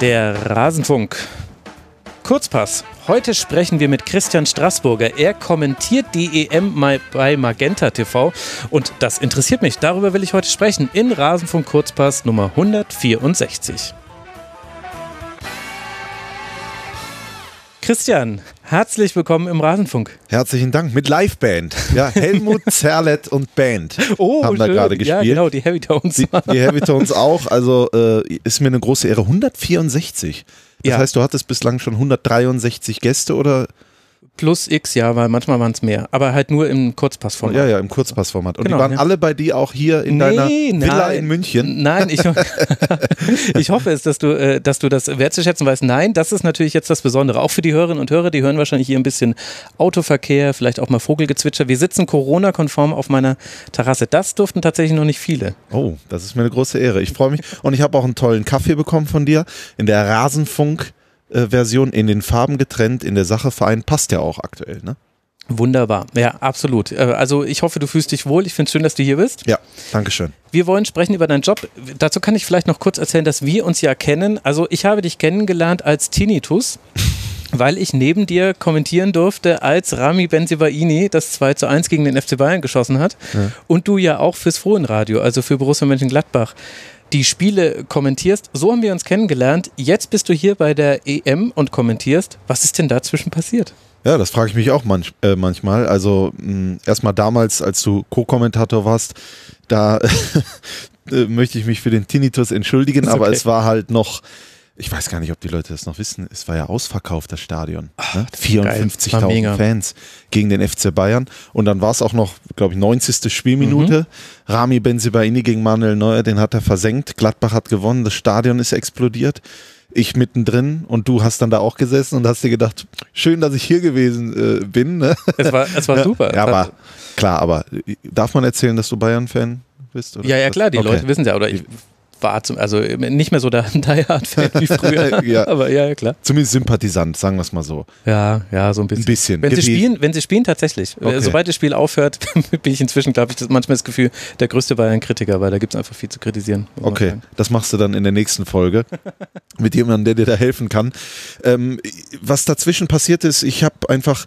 Der Rasenfunk. Kurzpass. Heute sprechen wir mit Christian Straßburger. Er kommentiert die EM bei Magenta TV und das interessiert mich. Darüber will ich heute sprechen in Rasenfunk Kurzpass Nummer 164. Christian, herzlich willkommen im Rasenfunk. Herzlichen Dank mit Liveband. Ja, Helmut Zerlett und Band oh, haben schön. da gerade gespielt. Ja, genau, die Heavy Tones. Die, die Heavy Tones auch. Also äh, ist mir eine große Ehre. 164. Das ja. heißt, du hattest bislang schon 163 Gäste oder plus X, ja, weil manchmal waren es mehr. Aber halt nur im Kurzpassformat. Ja, ja, im Kurzpassformat. Und genau, die waren ja. alle bei dir auch hier in nee, deiner Villa nein, in München? Nein, ich, ich hoffe es, dass du, äh, dass du das wertzuschätzen weißt. Nein, das ist natürlich jetzt das Besondere. Auch für die Hörerinnen und Hörer, die hören wahrscheinlich hier ein bisschen Autoverkehr, vielleicht auch mal Vogelgezwitscher. Wir sitzen Corona-konform auf meiner Terrasse. Das durften tatsächlich noch nicht viele. Oh, das ist mir eine große Ehre. Ich freue mich. Und ich habe auch einen tollen Kaffee bekommen von dir in der Rasenfunk Version in den Farben getrennt, in der Sache vereint, passt ja auch aktuell, ne? Wunderbar, ja, absolut. Äh, also ich hoffe, du fühlst dich wohl. Ich finde es schön, dass du hier bist. Ja, danke schön. Wir wollen sprechen über deinen Job. Dazu kann ich vielleicht noch kurz erzählen, dass wir uns ja kennen. Also ich habe dich kennengelernt als Tinnitus. weil ich neben dir kommentieren durfte, als Rami Benzibaini das 2 zu 1 gegen den FC Bayern geschossen hat. Ja. Und du ja auch fürs Fohlenradio, also für Borussia Mönchengladbach, die Spiele kommentierst. So haben wir uns kennengelernt. Jetzt bist du hier bei der EM und kommentierst. Was ist denn dazwischen passiert? Ja, das frage ich mich auch manch, äh, manchmal. Also erstmal damals, als du Co-Kommentator warst, da äh, möchte ich mich für den Tinnitus entschuldigen, okay. aber es war halt noch ich weiß gar nicht, ob die Leute das noch wissen, es war ja ausverkauft, das Stadion. Ne? 54.000 Fans gegen den FC Bayern. Und dann war es auch noch, glaube ich, 90. Spielminute. Mhm. Rami Benzibaini gegen Manuel Neuer, den hat er versenkt. Gladbach hat gewonnen, das Stadion ist explodiert. Ich mittendrin und du hast dann da auch gesessen und hast dir gedacht, schön, dass ich hier gewesen äh, bin. Ne? Es war, es war super. Ja, aber klar, aber äh, darf man erzählen, dass du Bayern-Fan bist? Ja, ja, klar, die okay. Leute wissen ja, oder ich war zum, also nicht mehr so der Die Hard-Fan wie früher. ja. Aber ja, ja, klar. Zumindest Sympathisant, sagen wir es mal so. Ja, ja, so ein bisschen. Ein bisschen. Wenn sie spielen, wenn sie spielen, tatsächlich. Äh, okay. Sobald das Spiel aufhört, bin ich inzwischen, glaube ich, das manchmal das Gefühl, der größte Bayern-Kritiker, weil da gibt es einfach viel zu kritisieren. Okay, das machst du dann in der nächsten Folge mit jemandem, der dir da helfen kann. Ähm, was dazwischen passiert ist, ich habe einfach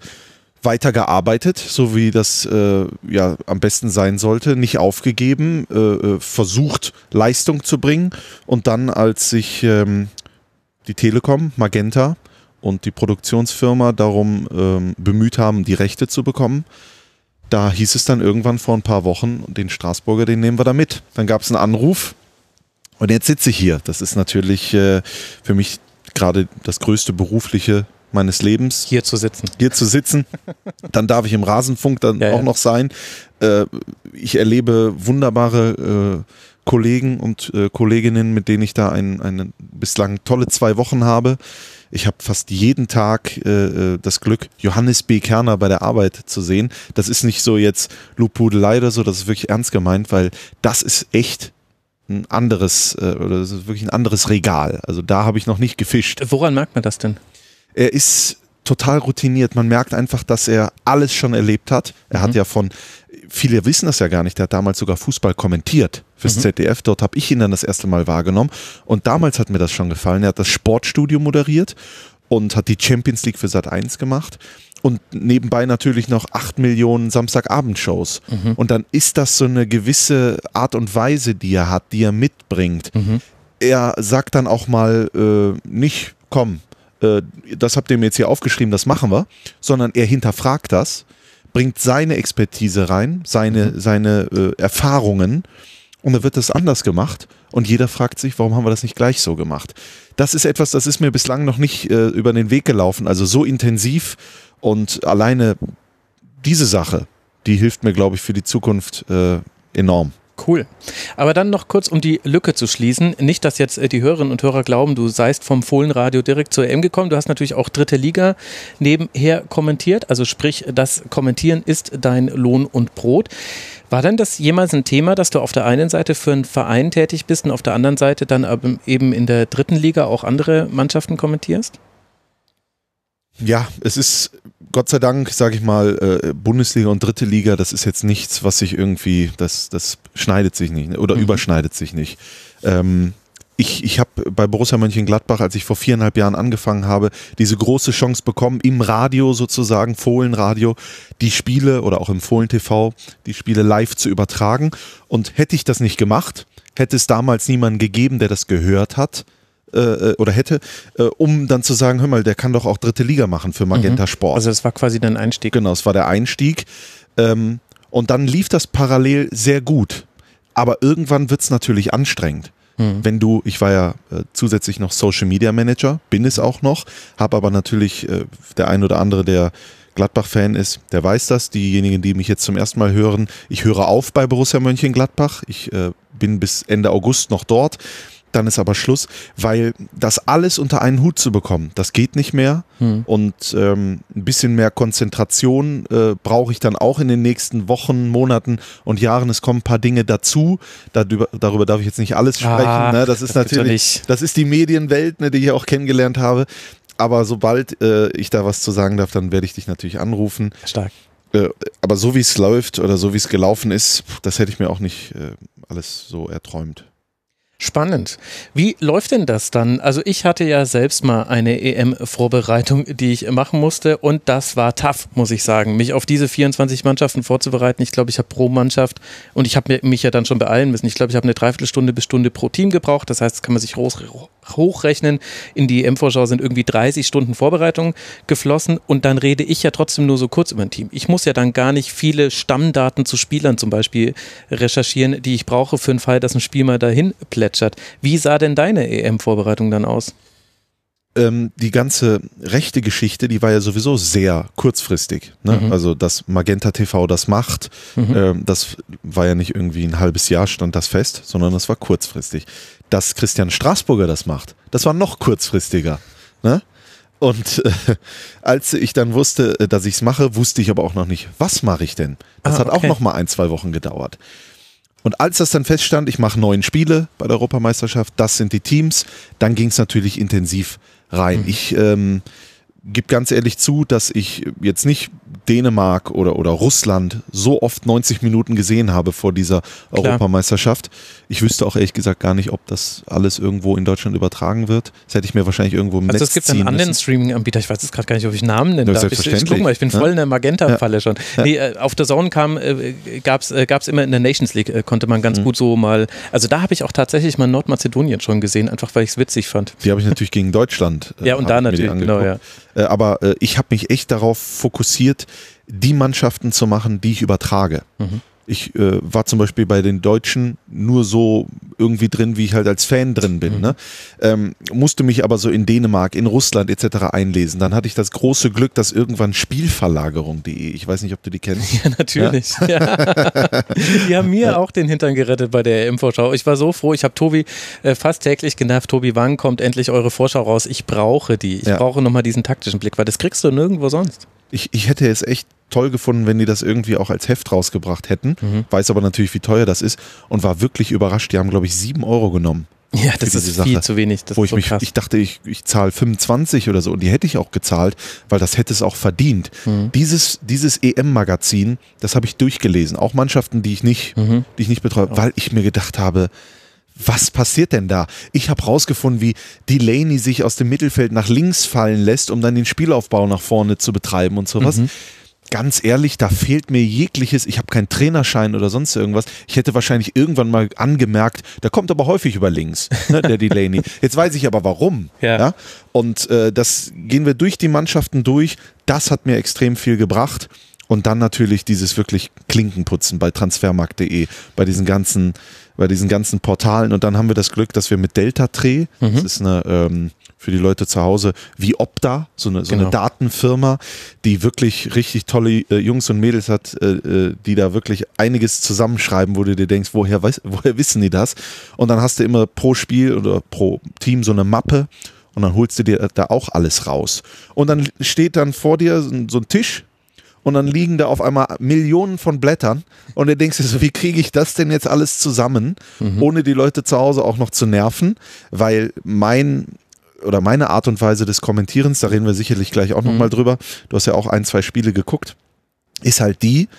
weitergearbeitet, so wie das äh, ja am besten sein sollte, nicht aufgegeben, äh, äh, versucht Leistung zu bringen und dann, als sich ähm, die Telekom, Magenta und die Produktionsfirma darum ähm, bemüht haben, die Rechte zu bekommen, da hieß es dann irgendwann vor ein paar Wochen, den Straßburger, den nehmen wir da mit. Dann gab es einen Anruf und jetzt sitze ich hier. Das ist natürlich äh, für mich gerade das größte berufliche meines Lebens. Hier zu sitzen. Hier zu sitzen. Dann darf ich im Rasenfunk dann ja, auch ja. noch sein. Äh, ich erlebe wunderbare äh, Kollegen und äh, Kolleginnen, mit denen ich da ein, eine bislang tolle zwei Wochen habe. Ich habe fast jeden Tag äh, äh, das Glück, Johannes B. Kerner bei der Arbeit zu sehen. Das ist nicht so jetzt Lobhudelei oder so, das ist wirklich ernst gemeint, weil das ist echt ein anderes, äh, oder das ist wirklich ein anderes Regal. Also da habe ich noch nicht gefischt. Woran merkt man das denn? Er ist total routiniert. Man merkt einfach, dass er alles schon erlebt hat. Er mhm. hat ja von, viele wissen das ja gar nicht, er hat damals sogar Fußball kommentiert fürs mhm. ZDF. Dort habe ich ihn dann das erste Mal wahrgenommen. Und damals hat mir das schon gefallen. Er hat das Sportstudio moderiert und hat die Champions League für Sat 1 gemacht. Und nebenbei natürlich noch acht Millionen Samstagabendshows. Mhm. Und dann ist das so eine gewisse Art und Weise, die er hat, die er mitbringt. Mhm. Er sagt dann auch mal äh, nicht, komm, äh, das habt ihr mir jetzt hier aufgeschrieben, das machen wir, sondern er hinterfragt das, bringt seine Expertise rein, seine, mhm. seine äh, Erfahrungen und dann wird das anders gemacht und jeder fragt sich, warum haben wir das nicht gleich so gemacht? Das ist etwas, das ist mir bislang noch nicht äh, über den Weg gelaufen, also so intensiv und alleine diese Sache, die hilft mir, glaube ich, für die Zukunft äh, enorm. Cool. Aber dann noch kurz, um die Lücke zu schließen. Nicht, dass jetzt äh, die Hörerinnen und Hörer glauben, du seist vom Fohlenradio direkt zur EM gekommen. Du hast natürlich auch dritte Liga nebenher kommentiert. Also sprich, das Kommentieren ist dein Lohn und Brot. War denn das jemals ein Thema, dass du auf der einen Seite für einen Verein tätig bist und auf der anderen Seite dann eben in der dritten Liga auch andere Mannschaften kommentierst? Ja, es ist Gott sei Dank, sage ich mal, äh, Bundesliga und dritte Liga, das ist jetzt nichts, was sich irgendwie, das, das schneidet sich nicht oder mhm. überschneidet sich nicht. Ähm, ich, ich habe bei Borussia Mönchengladbach, als ich vor viereinhalb Jahren angefangen habe, diese große Chance bekommen, im Radio sozusagen, Fohlenradio, die Spiele oder auch im Fohlen TV, die Spiele live zu übertragen. Und hätte ich das nicht gemacht, hätte es damals niemanden gegeben, der das gehört hat äh, äh oder hätte, äh, um dann zu sagen, hör mal, der kann doch auch dritte Liga machen für Magenta mhm. Sport. Also das war quasi dein Einstieg. Genau, es war der Einstieg. Ähm, und dann lief das parallel sehr gut. Aber irgendwann wird es natürlich anstrengend. Mhm. Wenn du, ich war ja äh, zusätzlich noch Social Media Manager, bin es auch noch, habe aber natürlich äh, der ein oder andere, der Gladbach-Fan ist, der weiß das. Diejenigen, die mich jetzt zum ersten Mal hören, ich höre auf bei Borussia Mönchengladbach. Ich äh, bin bis Ende August noch dort dann ist aber Schluss, weil das alles unter einen Hut zu bekommen, das geht nicht mehr. Hm. Und ähm, ein bisschen mehr Konzentration äh, brauche ich dann auch in den nächsten Wochen, Monaten und Jahren. Es kommen ein paar Dinge dazu. Darüber, darüber darf ich jetzt nicht alles sprechen. Ah, ne? Das ist das natürlich, das ist die Medienwelt, ne, die ich auch kennengelernt habe. Aber sobald äh, ich da was zu sagen darf, dann werde ich dich natürlich anrufen. Stark. Äh, aber so wie es läuft oder so wie es gelaufen ist, das hätte ich mir auch nicht äh, alles so erträumt. Spannend. Wie läuft denn das dann? Also ich hatte ja selbst mal eine EM-Vorbereitung, die ich machen musste und das war tough, muss ich sagen, mich auf diese 24 Mannschaften vorzubereiten. Ich glaube, ich habe pro Mannschaft und ich habe mich ja dann schon beeilen müssen. Ich glaube, ich habe eine Dreiviertelstunde bis Stunde pro Team gebraucht. Das heißt, das kann man sich hochrechnen. In die EM-Vorschau sind irgendwie 30 Stunden Vorbereitung geflossen und dann rede ich ja trotzdem nur so kurz über ein Team. Ich muss ja dann gar nicht viele Stammdaten zu Spielern zum Beispiel recherchieren, die ich brauche für den Fall, dass ein Spiel mal dahin plätschert. Wie sah denn deine EM-Vorbereitung dann aus? Ähm, die ganze rechte Geschichte, die war ja sowieso sehr kurzfristig. Ne? Mhm. Also, dass Magenta TV das macht, mhm. ähm, das war ja nicht irgendwie ein halbes Jahr stand das fest, sondern das war kurzfristig. Dass Christian Straßburger das macht, das war noch kurzfristiger. Ne? Und äh, als ich dann wusste, äh, dass ich es mache, wusste ich aber auch noch nicht, was mache ich denn? Das ah, hat auch noch mal ein, zwei Wochen gedauert. Und als das dann feststand, ich mache neun Spiele bei der Europameisterschaft, das sind die Teams, dann ging es natürlich intensiv rein. Mhm. Ich ähm, gebe ganz ehrlich zu, dass ich jetzt nicht Dänemark oder, oder Russland so oft 90 Minuten gesehen habe vor dieser Klar. Europameisterschaft. Ich wüsste auch ehrlich gesagt gar nicht, ob das alles irgendwo in Deutschland übertragen wird. Das hätte ich mir wahrscheinlich irgendwo im also Netz es gibt einen anderen Streaming-Anbieter, ich weiß jetzt gerade gar nicht, ob ich Namen nennen darf. Ich, ich, guck mal, ich bin voll in der Magenta-Falle ja. schon. Ja. Nee, äh, auf der Zone kam, äh, gab es äh, immer in der Nations League, äh, konnte man ganz mhm. gut so mal, also da habe ich auch tatsächlich mal Nordmazedonien schon gesehen, einfach weil ich es witzig fand. Die habe ich natürlich gegen Deutschland. Äh, ja, und da natürlich, genau, ja. Äh, aber ich habe mich echt darauf fokussiert, die Mannschaften zu machen, die ich übertrage. Mhm. Ich äh, war zum Beispiel bei den Deutschen nur so irgendwie drin, wie ich halt als Fan drin bin. Mhm. Ne? Ähm, musste mich aber so in Dänemark, in Russland etc. einlesen. Dann hatte ich das große Glück, dass irgendwann Spielverlagerung.de, ich weiß nicht, ob du die kennst. Ja, natürlich. Ja? Ja. die haben mir auch den Hintern gerettet bei der EM-Vorschau. Ich war so froh, ich habe Tobi äh, fast täglich genervt. Tobi, wann kommt endlich eure Vorschau raus? Ich brauche die. Ich ja. brauche nochmal diesen taktischen Blick, weil das kriegst du nirgendwo sonst ich, ich hätte es echt toll gefunden, wenn die das irgendwie auch als Heft rausgebracht hätten. Mhm. Weiß aber natürlich, wie teuer das ist und war wirklich überrascht. Die haben, glaube ich, sieben Euro genommen. Ja, das ist Sache, viel zu wenig. Das wo ich so mich, krass. ich dachte, ich, ich zahle 25 oder so und die hätte ich auch gezahlt, weil das hätte es auch verdient. Mhm. Dieses, dieses EM-Magazin, das habe ich durchgelesen. Auch Mannschaften, die ich nicht, mhm. die ich nicht betreue, oh. weil ich mir gedacht habe, was passiert denn da? Ich habe rausgefunden, wie Delaney sich aus dem Mittelfeld nach links fallen lässt, um dann den Spielaufbau nach vorne zu betreiben und sowas. Mhm. Ganz ehrlich, da fehlt mir jegliches, ich habe keinen Trainerschein oder sonst irgendwas. Ich hätte wahrscheinlich irgendwann mal angemerkt, der kommt aber häufig über links, ne, der Delaney. Jetzt weiß ich aber warum. Ja. ja? Und äh, das gehen wir durch die Mannschaften durch. Das hat mir extrem viel gebracht. Und dann natürlich dieses wirklich Klinkenputzen bei transfermarkt.de, bei diesen ganzen bei diesen ganzen Portalen. Und dann haben wir das Glück, dass wir mit Delta Tre, mhm. das ist eine ähm, für die Leute zu Hause, wie Opta, so eine, so genau. eine Datenfirma, die wirklich richtig tolle äh, Jungs und Mädels hat, äh, äh, die da wirklich einiges zusammenschreiben, wo du dir denkst, woher, weiß, woher wissen die das? Und dann hast du immer pro Spiel oder pro Team so eine Mappe und dann holst du dir da auch alles raus. Und dann steht dann vor dir so ein Tisch und dann liegen da auf einmal Millionen von Blättern und du denkst dir so, wie kriege ich das denn jetzt alles zusammen, mhm. ohne die Leute zu Hause auch noch zu nerven, weil mein oder meine Art und Weise des Kommentierens, da reden wir sicherlich gleich auch mhm. nochmal drüber, du hast ja auch ein, zwei Spiele geguckt, ist halt die,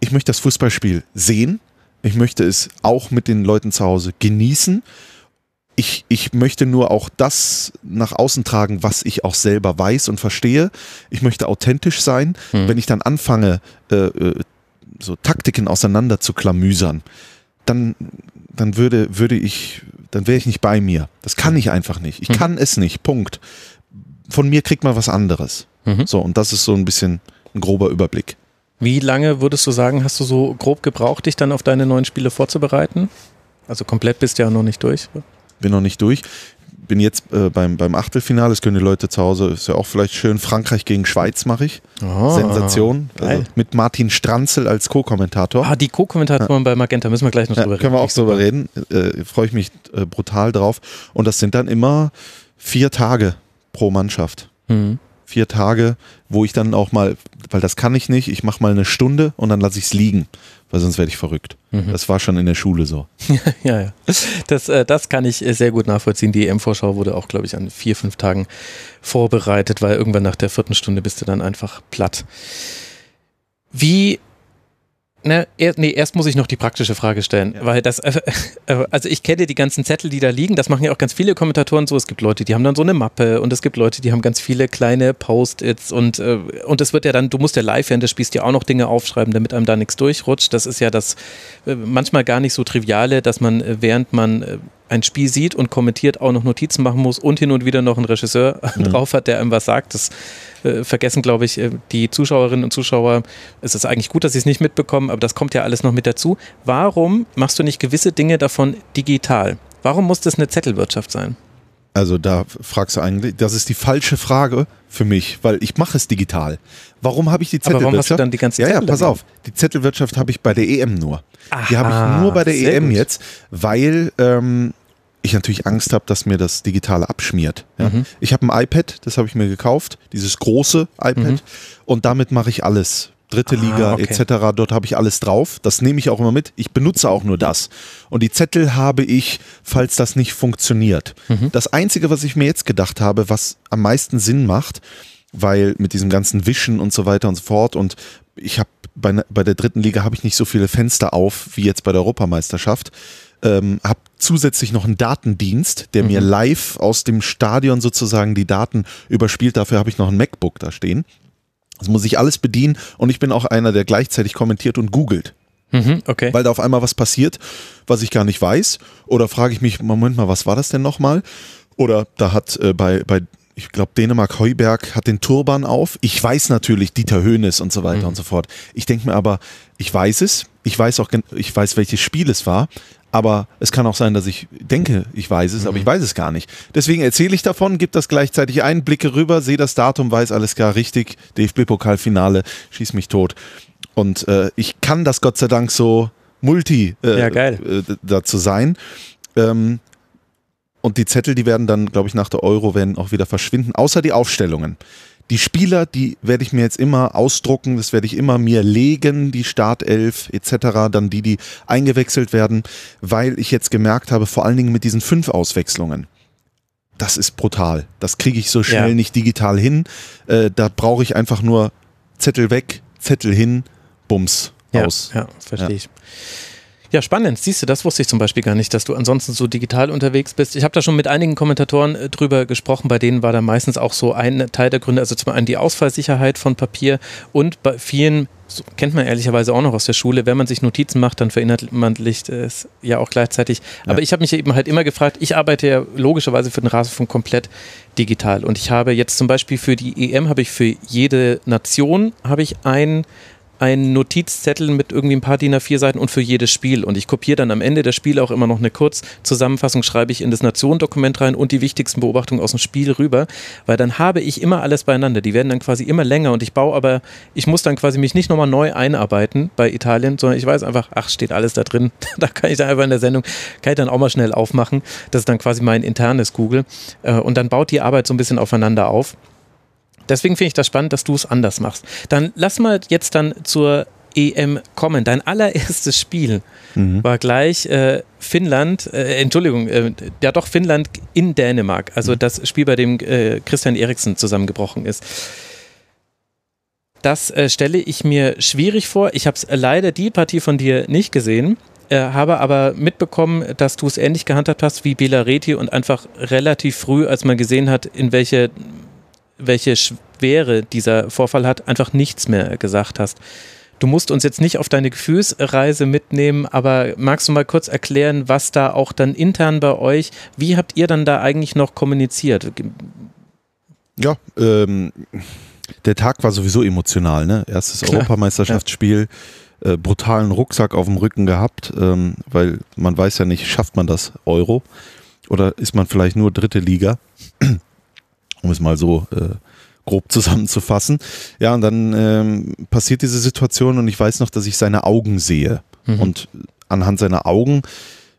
ich möchte das Fußballspiel sehen, ich möchte es auch mit den Leuten zu Hause genießen ich, ich möchte nur auch das nach außen tragen, was ich auch selber weiß und verstehe. Ich möchte authentisch sein. Hm. Wenn ich dann anfange, äh, äh, so Taktiken auseinander zu klamüsern, dann, dann würde, würde ich, dann wäre ich nicht bei mir. Das kann ich einfach nicht. Ich Mhm. kann es nicht. Punkt. Von mir kriegt man was anderes. Mhm. So, und das ist so ein bisschen ein grober Überblick. Wie lange würdest du sagen, hast du so grob gebraucht, dich dann auf deine neuen Spiele vorzubereiten? Also komplett bist du ja noch nicht durch. Bin noch nicht durch. Bin jetzt äh, beim, beim Achtelfinale, das können die Leute zu Hause, ist ja auch vielleicht schön. Frankreich gegen Schweiz mache ich. Oh, Sensation. Also mit Martin Stranzel als Co-Kommentator. Ah, die Co-Kommentatoren bei Magenta, müssen wir gleich noch Ja, drüber können wir auch drüber reden. Äh, Freue ich mich äh, brutal drauf. Und das sind dann immer vier Tage pro Mannschaft. Mhm. Vier Tage, wo ich dann auch mal, weil das kann ich nicht, ich mache mal eine Stunde und dann lasse ich es liegen, weil sonst werde ich verrückt. Mhm. Das war schon in der Schule so. Ja, ja. Das, äh, das kann ich äh, sehr gut nachvollziehen. Die EM-Vorschau wurde auch, glaube ich, an vier, fünf Tagen vorbereitet, weil irgendwann nach der vierten Stunde bist du dann einfach platt. Wie. Ne, er, nee, erst muss ich noch die praktische Frage stellen, Ja. weil das, äh, äh, also ich kenne die ganzen Zettel, die da liegen, das machen ja auch ganz viele Kommentatoren so. Es gibt Leute, die haben dann so eine Mappe und es gibt Leute, die haben ganz viele kleine Post-its und, äh, und es wird ja dann, du musst ja live während des Spiels dir auch noch Dinge aufschreiben, damit einem da nichts durchrutscht. Das ist ja das äh, manchmal gar nicht so triviale, dass man, äh, während man äh, ein Spiel sieht und kommentiert, auch noch Notizen machen muss und hin und wieder noch einen Regisseur drauf hat, der einem was sagt. Das äh, vergessen, glaube ich, äh, die Zuschauerinnen und Zuschauer. Es ist eigentlich gut, dass sie es nicht mitbekommen, aber das kommt ja alles noch mit dazu. Warum machst du nicht gewisse Dinge davon digital? Warum muss das eine Zettelwirtschaft sein? Also da fragst du eigentlich, das ist die falsche Frage für mich, weil ich mache es digital. Warum habe ich die Aber Zettelwirtschaft? warum hast du dann die ganzen ja, ja, pass auf. Die Zettelwirtschaft habe ich bei der EM nur. Die habe Aha, ich nur bei der EM gut. jetzt, weil ähm, ich natürlich Angst habe, dass mir das Digitale abschmiert. Ja? Mhm. Ich habe ein iPad, das habe ich mir gekauft, dieses große iPad, Mhm. und damit mache ich alles. Dritte Ah, Liga okay. etc. Dort habe ich alles drauf. Das nehme ich auch immer mit. Ich benutze auch nur das. Und die Zettel habe ich, falls das nicht funktioniert. Mhm. Das Einzige, was ich mir jetzt gedacht habe, was am meisten Sinn macht, weil mit diesem ganzen Wischen und so weiter und so fort und ich habe bei, ne- bei der dritten Liga habe ich nicht so viele Fenster auf wie jetzt bei der Europameisterschaft. Ähm, habe zusätzlich noch einen Datendienst, der mir live aus dem Stadion sozusagen die Daten überspielt. Dafür habe ich noch ein MacBook da stehen. Das muss ich alles bedienen und ich bin auch einer, der gleichzeitig kommentiert und googelt, Mhm, okay. weil da auf einmal was passiert, was ich gar nicht weiß. Oder frage ich mich, Moment mal, was war das denn nochmal? Oder da hat äh, bei, bei ich glaube, Dänemark Heuberg hat den Turban auf. Ich weiß natürlich Dieter Höhnes und so weiter und so fort. Ich denke mir aber, ich weiß es. Ich weiß auch, ich weiß, welches Spiel es war. Aber es kann auch sein, dass ich denke, ich weiß es, aber ich weiß es gar nicht. Deswegen erzähle ich davon, gebe das gleichzeitig ein, blicke rüber, sehe das Datum, weiß alles klar, richtig, DFB-Pokalfinale, schieß mich tot. Und äh, ich kann das Gott sei Dank so multi äh, Ja, äh, dazu sein. Ähm, und die Zettel, die werden dann, glaube ich, nach der Euro werden auch wieder verschwinden, außer die Aufstellungen. Die Spieler, die werde ich mir jetzt immer ausdrucken, das werde ich immer mir legen, die Startelf etc., dann die, die eingewechselt werden, weil ich jetzt gemerkt habe, vor allen Dingen mit diesen fünf Auswechslungen, das ist brutal. Das kriege ich so schnell Ja. nicht digital hin. Äh, da brauche ich einfach nur Zettel weg, Zettel hin, Bums ja, aus. ja, verstehe ich. Ja, spannend. Siehst du, das wusste ich zum Beispiel gar nicht, dass du ansonsten so digital unterwegs bist. Ich habe da schon mit einigen Kommentatoren äh, drüber gesprochen, bei denen war da meistens auch so ein Teil der Gründe, also zum einen die Ausfallsicherheit von Papier und bei vielen, so kennt man ehrlicherweise auch noch aus der Schule, wenn man sich Notizen macht, dann verinnerlicht es ja auch gleichzeitig. Aber Ja. ich habe mich eben halt immer gefragt, ich arbeite ja logischerweise für den Rasenfunk komplett digital und ich habe jetzt zum Beispiel für die EM, habe ich für jede Nation, habe ich ein einen Notizzettel mit irgendwie ein paar DIN A4 Seiten und für jedes Spiel. Und ich kopiere dann am Ende der Spiele auch immer noch eine Kurzzusammenfassung, schreibe ich in das Nationendokument rein und die wichtigsten Beobachtungen aus dem Spiel rüber, weil dann habe ich immer alles beieinander. Die werden dann quasi immer länger und ich baue aber, ich muss dann quasi mich nicht nochmal neu einarbeiten bei Italien, sondern ich weiß einfach, ach, steht alles da drin. da kann ich dann einfach in der Sendung, kann ich dann auch mal schnell aufmachen. Das ist dann quasi mein internes Google. Äh, Und dann baut die Arbeit so ein bisschen aufeinander auf. Deswegen finde ich das spannend, dass du es anders machst. Dann lass mal jetzt dann zur EM kommen. Dein allererstes Spiel war gleich äh, Finnland, äh, Entschuldigung, äh, ja doch Finnland in Dänemark. Also das Spiel, bei dem äh, Christian Eriksen zusammengebrochen ist. Das äh, stelle ich mir schwierig vor. Ich habe leider die Partie von dir nicht gesehen. äh, habe aber mitbekommen, dass du es ähnlich gehandhabt hast wie Bela Reti und einfach relativ früh, als man gesehen hat, in welche, welche Schwere dieser Vorfall hat, einfach nichts mehr gesagt hast. Du musst uns jetzt nicht auf deine Gefühlsreise mitnehmen, aber magst du mal kurz erklären, was da auch dann intern bei euch, wie habt ihr dann da eigentlich noch kommuniziert? Ja, ähm, der Tag war sowieso emotional, ne? Erstes Klar, Europameisterschaftsspiel, äh, brutalen Rucksack auf dem Rücken gehabt, ähm, weil man weiß ja nicht, schafft man das Euro oder ist man vielleicht nur dritte Liga, um es mal so äh, grob zusammenzufassen. Ja, und dann ähm, passiert diese Situation und ich weiß noch, dass ich seine Augen sehe. Mhm. Und anhand seiner Augen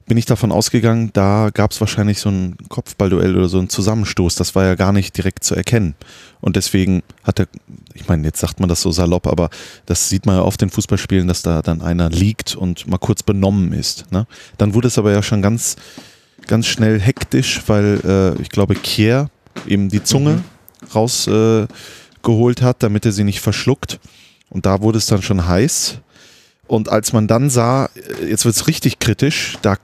bin ich davon ausgegangen, da gab es wahrscheinlich so ein Kopfballduell oder so ein Zusammenstoß. Das war ja gar nicht direkt zu erkennen. Und deswegen hat er, ich meine, jetzt sagt man das so salopp, aber das sieht man ja oft in Fußballspielen, dass da dann einer liegt und mal kurz benommen ist. Ne? Dann wurde es aber ja schon ganz, ganz schnell hektisch, weil äh, ich glaube, Kier eben die Zunge mhm rausgeholt äh, hat, damit er sie nicht verschluckt. Und da wurde es dann schon heiß. Und als man dann sah, äh, jetzt wird es richtig kritisch, da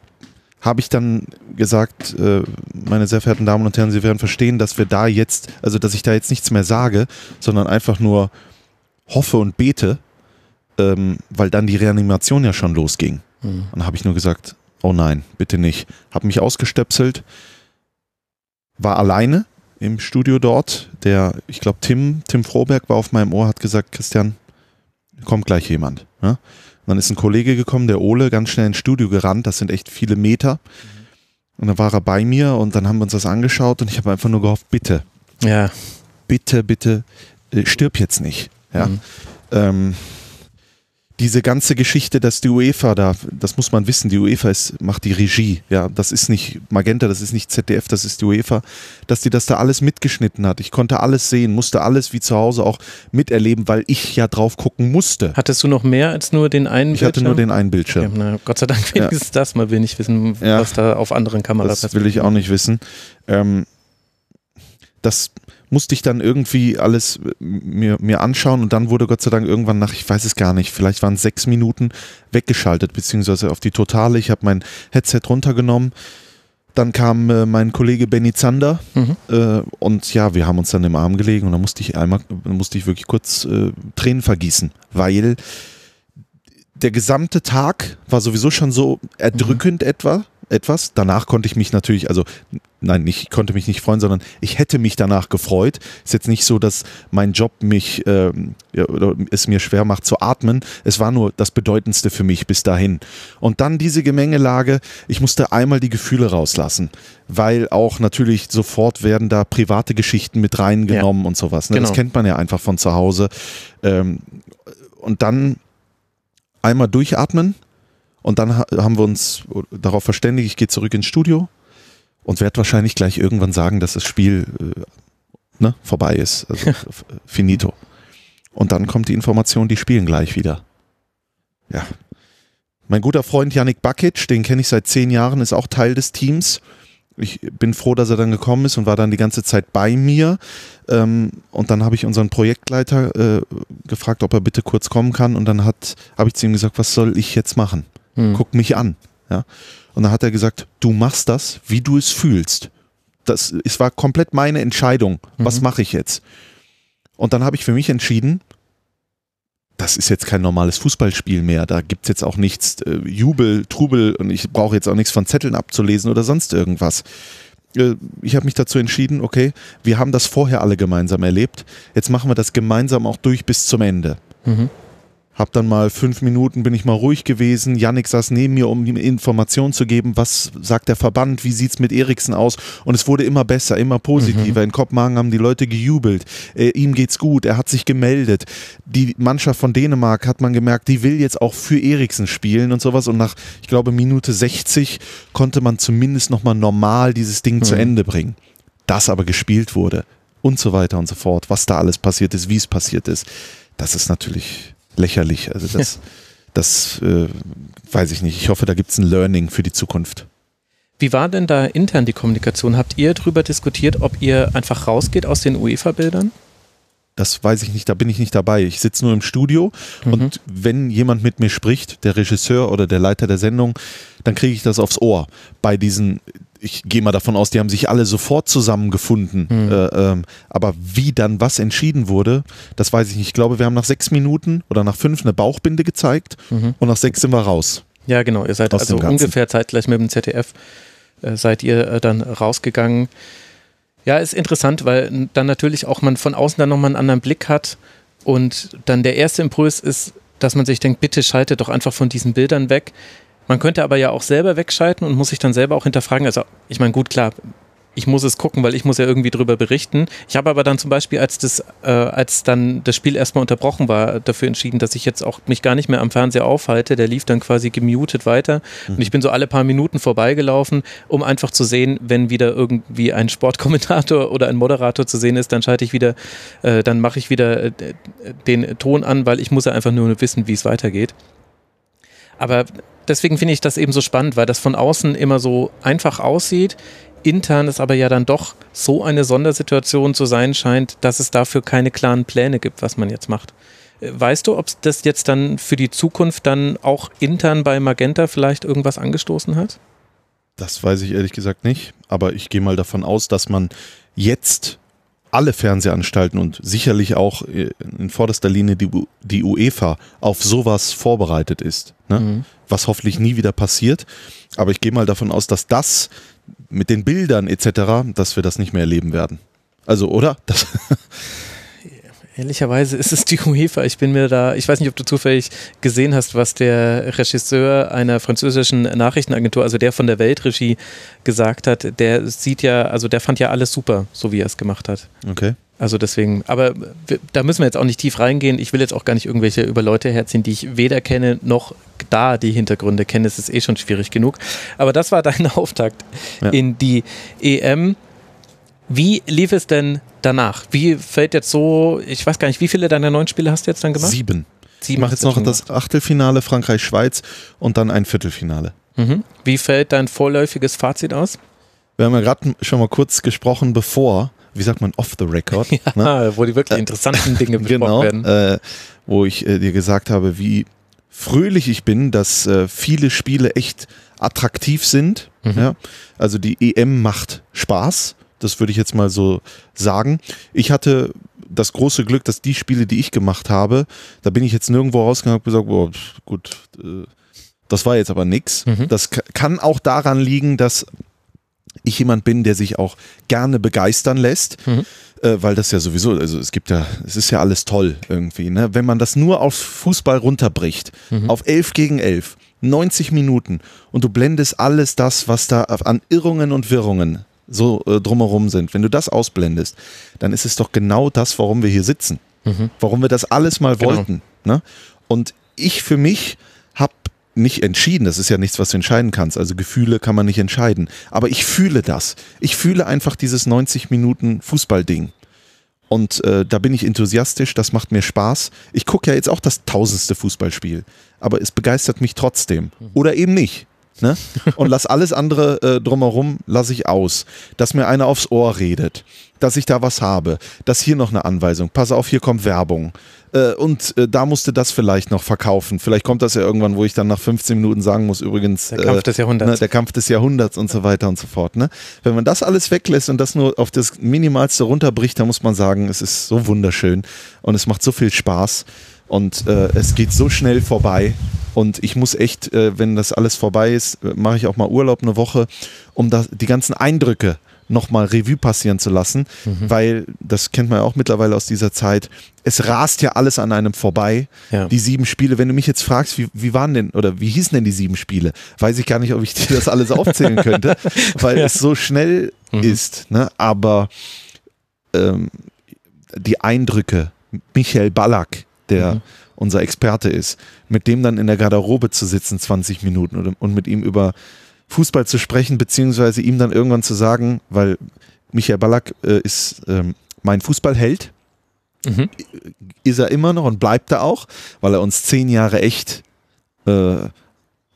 habe ich dann gesagt, äh, meine sehr verehrten Damen und Herren, Sie werden verstehen, dass wir da jetzt, also dass ich da jetzt nichts mehr sage, sondern einfach nur hoffe und bete, ähm, weil dann die Reanimation ja schon losging. Mhm. Und habe ich nur gesagt, oh nein, bitte nicht. Habe mich ausgestöpselt, war alleine, im Studio dort. Der, ich glaube, Tim, Tim Froberg war auf meinem Ohr, hat gesagt, Christian, kommt gleich jemand. Ja? dann ist ein Kollege gekommen, der Ole, ganz schnell ins Studio gerannt. Das sind echt viele Meter. Und dann war er bei mir und dann haben wir uns das angeschaut und ich habe einfach nur gehofft, bitte. Ja. Bitte, bitte, äh, stirb jetzt nicht. Ja. Mhm. Ähm, diese ganze Geschichte, dass die UEFA da, das muss man wissen, die UEFA ist, macht die Regie, ja, das ist nicht Magenta, das ist nicht ZDF, das ist die UEFA, dass die das da alles mitgeschnitten hat. Ich konnte alles sehen, musste alles wie zu Hause auch miterleben, weil ich ja drauf gucken musste. Hattest du noch mehr als nur den einen ich Bildschirm? Ich hatte nur den einen Bildschirm. Okay, na, Gott sei Dank wenigstens ja. das, mal will nicht wissen, ja. was da auf anderen Kameras Das will ich auch nicht wissen. Ähm, das musste ich dann irgendwie alles mir, mir anschauen und dann wurde Gott sei Dank irgendwann nach, ich weiß es gar nicht, vielleicht waren es sechs Minuten weggeschaltet, beziehungsweise auf die Totale. Ich habe mein Headset runtergenommen. Dann kam äh, mein Kollege Benny Zander mhm. äh, und ja, wir haben uns dann im Arm gelegen und dann musste ich einmal, musste ich wirklich kurz äh, Tränen vergießen, weil der gesamte Tag war sowieso schon so erdrückend mhm. etwa, etwas. Danach konnte ich mich natürlich, also nein, ich konnte mich nicht freuen, sondern ich hätte mich danach gefreut. Ist jetzt nicht so, dass mein Job mich äh, oder es mir schwer macht zu atmen. Es war nur das Bedeutendste für mich bis dahin. Und dann diese Gemengelage, ich musste einmal die Gefühle rauslassen, weil auch natürlich sofort werden da private Geschichten mit reingenommen ja. und sowas. Ne? Genau. Das kennt man ja einfach von zu Hause. Ähm, und dann einmal durchatmen und dann haben wir uns darauf verständigt, ich gehe zurück ins Studio und werde wahrscheinlich gleich irgendwann sagen, dass das Spiel äh, ne, vorbei ist. Also finito. Und dann kommt die Information, die spielen gleich wieder. Ja. Mein guter Freund Yannick Bakic, den kenne ich seit zehn Jahren, ist auch Teil des Teams. Ich bin froh, dass er dann gekommen ist und war dann die ganze Zeit bei mir. Ähm, und dann habe ich unseren Projektleiter äh, gefragt, ob er bitte kurz kommen kann. Und dann habe ich zu ihm gesagt, was soll ich jetzt machen? Hm. Guck mich an. Ja? Und dann hat er gesagt, du machst das, wie du es fühlst. Das, es war komplett meine Entscheidung. Was mhm. mache ich jetzt? Und dann habe ich für mich entschieden, das ist jetzt kein normales Fußballspiel mehr. Da gibt es jetzt auch nichts äh, Jubel, Trubel und ich brauche jetzt auch nichts von Zetteln abzulesen oder sonst irgendwas. Äh, ich habe mich dazu entschieden, okay, wir haben das vorher alle gemeinsam erlebt. Jetzt machen wir das gemeinsam auch durch bis zum Ende. Mhm. Hab dann mal fünf Minuten, bin ich mal ruhig gewesen. Yannick saß neben mir, um ihm Informationen zu geben. Was sagt der Verband? Wie sieht's mit Eriksen aus? Und es wurde immer besser, immer positiver. Mhm. In Kopenhagen haben die Leute gejubelt. Äh, ihm geht's gut. Er hat sich gemeldet. Die Mannschaft von Dänemark hat man gemerkt, die will jetzt auch für Eriksen spielen und sowas. Und nach, ich glaube, Minute 60 konnte man zumindest nochmal normal dieses Ding mhm. zu Ende bringen. Das aber gespielt wurde und so weiter und so fort. Was da alles passiert ist, wie es passiert ist. Das ist natürlich lächerlich. Also das, das äh, weiß ich nicht. Ich hoffe, da gibt es ein Learning für die Zukunft. Wie war denn da intern die Kommunikation? Habt ihr darüber diskutiert, ob ihr einfach rausgeht aus den UEFA-Bildern? das weiß ich nicht, da bin ich nicht dabei. Ich sitze nur im Studio mhm. und wenn jemand mit mir spricht, der Regisseur oder der Leiter der Sendung, dann kriege ich das aufs Ohr. Bei diesen, ich gehe mal davon aus, die haben sich alle sofort zusammengefunden. Mhm. Äh, ähm, aber wie dann was entschieden wurde, das weiß ich nicht. Ich glaube, wir haben nach sechs Minuten oder nach fünf eine Bauchbinde gezeigt mhm. und nach sechs sind wir raus. Ja, genau. Ihr seid also ungefähr zeitgleich mit dem ZDF äh, seid ihr äh, dann rausgegangen. Ja, ist interessant, weil dann natürlich auch man von außen dann nochmal einen anderen Blick hat und dann der erste Impuls ist, dass man sich denkt, bitte schalte doch einfach von diesen Bildern weg. Man könnte aber ja auch selber wegschalten und muss sich dann selber auch hinterfragen. Also ich meine, gut, klar, ich muss es gucken, weil ich muss ja irgendwie drüber berichten. Ich habe aber dann zum Beispiel, als das, äh, als dann das Spiel erstmal unterbrochen war, dafür entschieden, dass ich jetzt auch mich gar nicht mehr am Fernseher aufhalte. Der lief dann quasi gemutet weiter mhm. und ich bin so alle paar Minuten vorbeigelaufen, um einfach zu sehen, wenn wieder irgendwie ein Sportkommentator oder ein Moderator zu sehen ist, dann schalte ich wieder, äh, dann mache ich wieder äh, den Ton an, weil ich muss ja einfach nur wissen, wie es weitergeht. Aber deswegen finde ich das eben so spannend, weil das von außen immer so einfach aussieht intern es aber ja dann doch so eine Sondersituation zu sein scheint, dass es dafür keine klaren Pläne gibt, was man jetzt macht. Äh, weißt du, ob das jetzt dann für die Zukunft dann auch intern bei Magenta vielleicht irgendwas angestoßen hat? Das weiß ich ehrlich gesagt nicht, aber ich gehe mal davon aus, dass man jetzt alle Fernsehanstalten und sicherlich auch äh, in vorderster Linie die, die UEFA auf sowas vorbereitet ist. Ne? Mhm. Was hoffentlich nie wieder passiert. Aber ich gehe mal davon aus, dass das mit den Bildern etc., dass wir das nicht mehr erleben werden. Also, oder? Das Ehrlicherweise ist es die UEFA. Ich bin mir da, ich weiß nicht, ob du zufällig gesehen hast, was der Regisseur einer französischen Nachrichtenagentur, also der von der Weltregie, gesagt hat. Der sieht ja, also der fand ja alles super, so wie er es gemacht hat. Okay. Also deswegen, aber da müssen wir jetzt auch nicht tief reingehen. Ich will jetzt auch gar nicht irgendwelche über Leute herziehen, die ich weder kenne noch da die Hintergründe kenne. Es ist eh schon schwierig genug. Aber das war dein Auftakt ja. in die EM. Wie lief es denn danach? Wie fällt jetzt so, ich weiß gar nicht, wie viele deiner neuen Spiele hast du jetzt dann gemacht? Sieben. Sieben ich mache jetzt noch das Achtelfinale Frankreich-Schweiz und dann ein Viertelfinale. Mhm. Wie fällt dein vorläufiges Fazit aus? Wir haben ja gerade schon mal kurz gesprochen, bevor wie sagt man, off the record. Ja, ne? wo die wirklich äh, interessanten Dinge besprochen genau, werden. Äh, wo ich äh, dir gesagt habe, wie fröhlich ich bin, dass äh, viele Spiele echt attraktiv sind. Mhm. Ja? Also die EM macht Spaß. Das würde ich jetzt mal so sagen. Ich hatte das große Glück, dass die Spiele, die ich gemacht habe, da bin ich jetzt nirgendwo rausgegangen und gesagt, boah, gut, äh, das war jetzt aber nix. Mhm. Das kann auch daran liegen, dass ich jemand bin, der sich auch gerne begeistern lässt, mhm. äh, weil das ja sowieso, also es gibt ja, es ist ja alles toll irgendwie, ne? Wenn man das nur auf Fußball runterbricht, mhm. auf 11 gegen 11, 90 Minuten und du blendest alles das, was da an Irrungen und Wirrungen so äh, drumherum sind, wenn du das ausblendest, dann ist es doch genau das, warum wir hier sitzen. Mhm. Warum wir das alles mal genau. wollten. Ne? Und ich für mich nicht entschieden. Das ist ja nichts, was du entscheiden kannst. Also Gefühle kann man nicht entscheiden. Aber ich fühle das. Ich fühle einfach dieses 90 Minuten Fußballding. Und äh, da bin ich enthusiastisch, das macht mir Spaß. Ich gucke ja jetzt auch das tausendste Fußballspiel, aber es begeistert mich trotzdem. Oder eben nicht. Ne? Und lass alles andere äh, drumherum, lasse ich aus. Dass mir einer aufs Ohr redet, dass ich da was habe, dass hier noch eine Anweisung, pass auf, hier kommt Werbung. Äh, und äh, da musste das vielleicht noch verkaufen. Vielleicht kommt das ja irgendwann, wo ich dann nach 15 Minuten sagen muss, übrigens. Der Kampf des Jahrhunderts. Ne, der Kampf des Jahrhunderts und so weiter und so fort. Ne? Wenn man das alles weglässt und das nur auf das Minimalste runterbricht, dann muss man sagen, es ist so wunderschön und es macht so viel Spaß und äh, es geht so schnell vorbei. Und ich muss echt, äh, wenn das alles vorbei ist, mache ich auch mal Urlaub eine Woche, um da die ganzen Eindrücke nochmal Revue passieren zu lassen, mhm. weil das kennt man ja auch mittlerweile aus dieser Zeit. Es rast ja alles an einem vorbei. Ja. Die sieben Spiele, wenn du mich jetzt fragst, wie, wie waren denn oder wie hießen denn die sieben Spiele, weiß ich gar nicht, ob ich dir das alles aufzählen könnte, weil ja. es so schnell mhm. ist. Ne? Aber ähm, die Eindrücke, Michael Ballack, der mhm. unser Experte ist, mit dem dann in der Garderobe zu sitzen, 20 Minuten und, und mit ihm über Fußball zu sprechen, beziehungsweise ihm dann irgendwann zu sagen, weil Michael Ballack äh, ist ähm, mein Fußballheld, mhm. ist er immer noch und bleibt er auch, weil er uns zehn Jahre echt äh,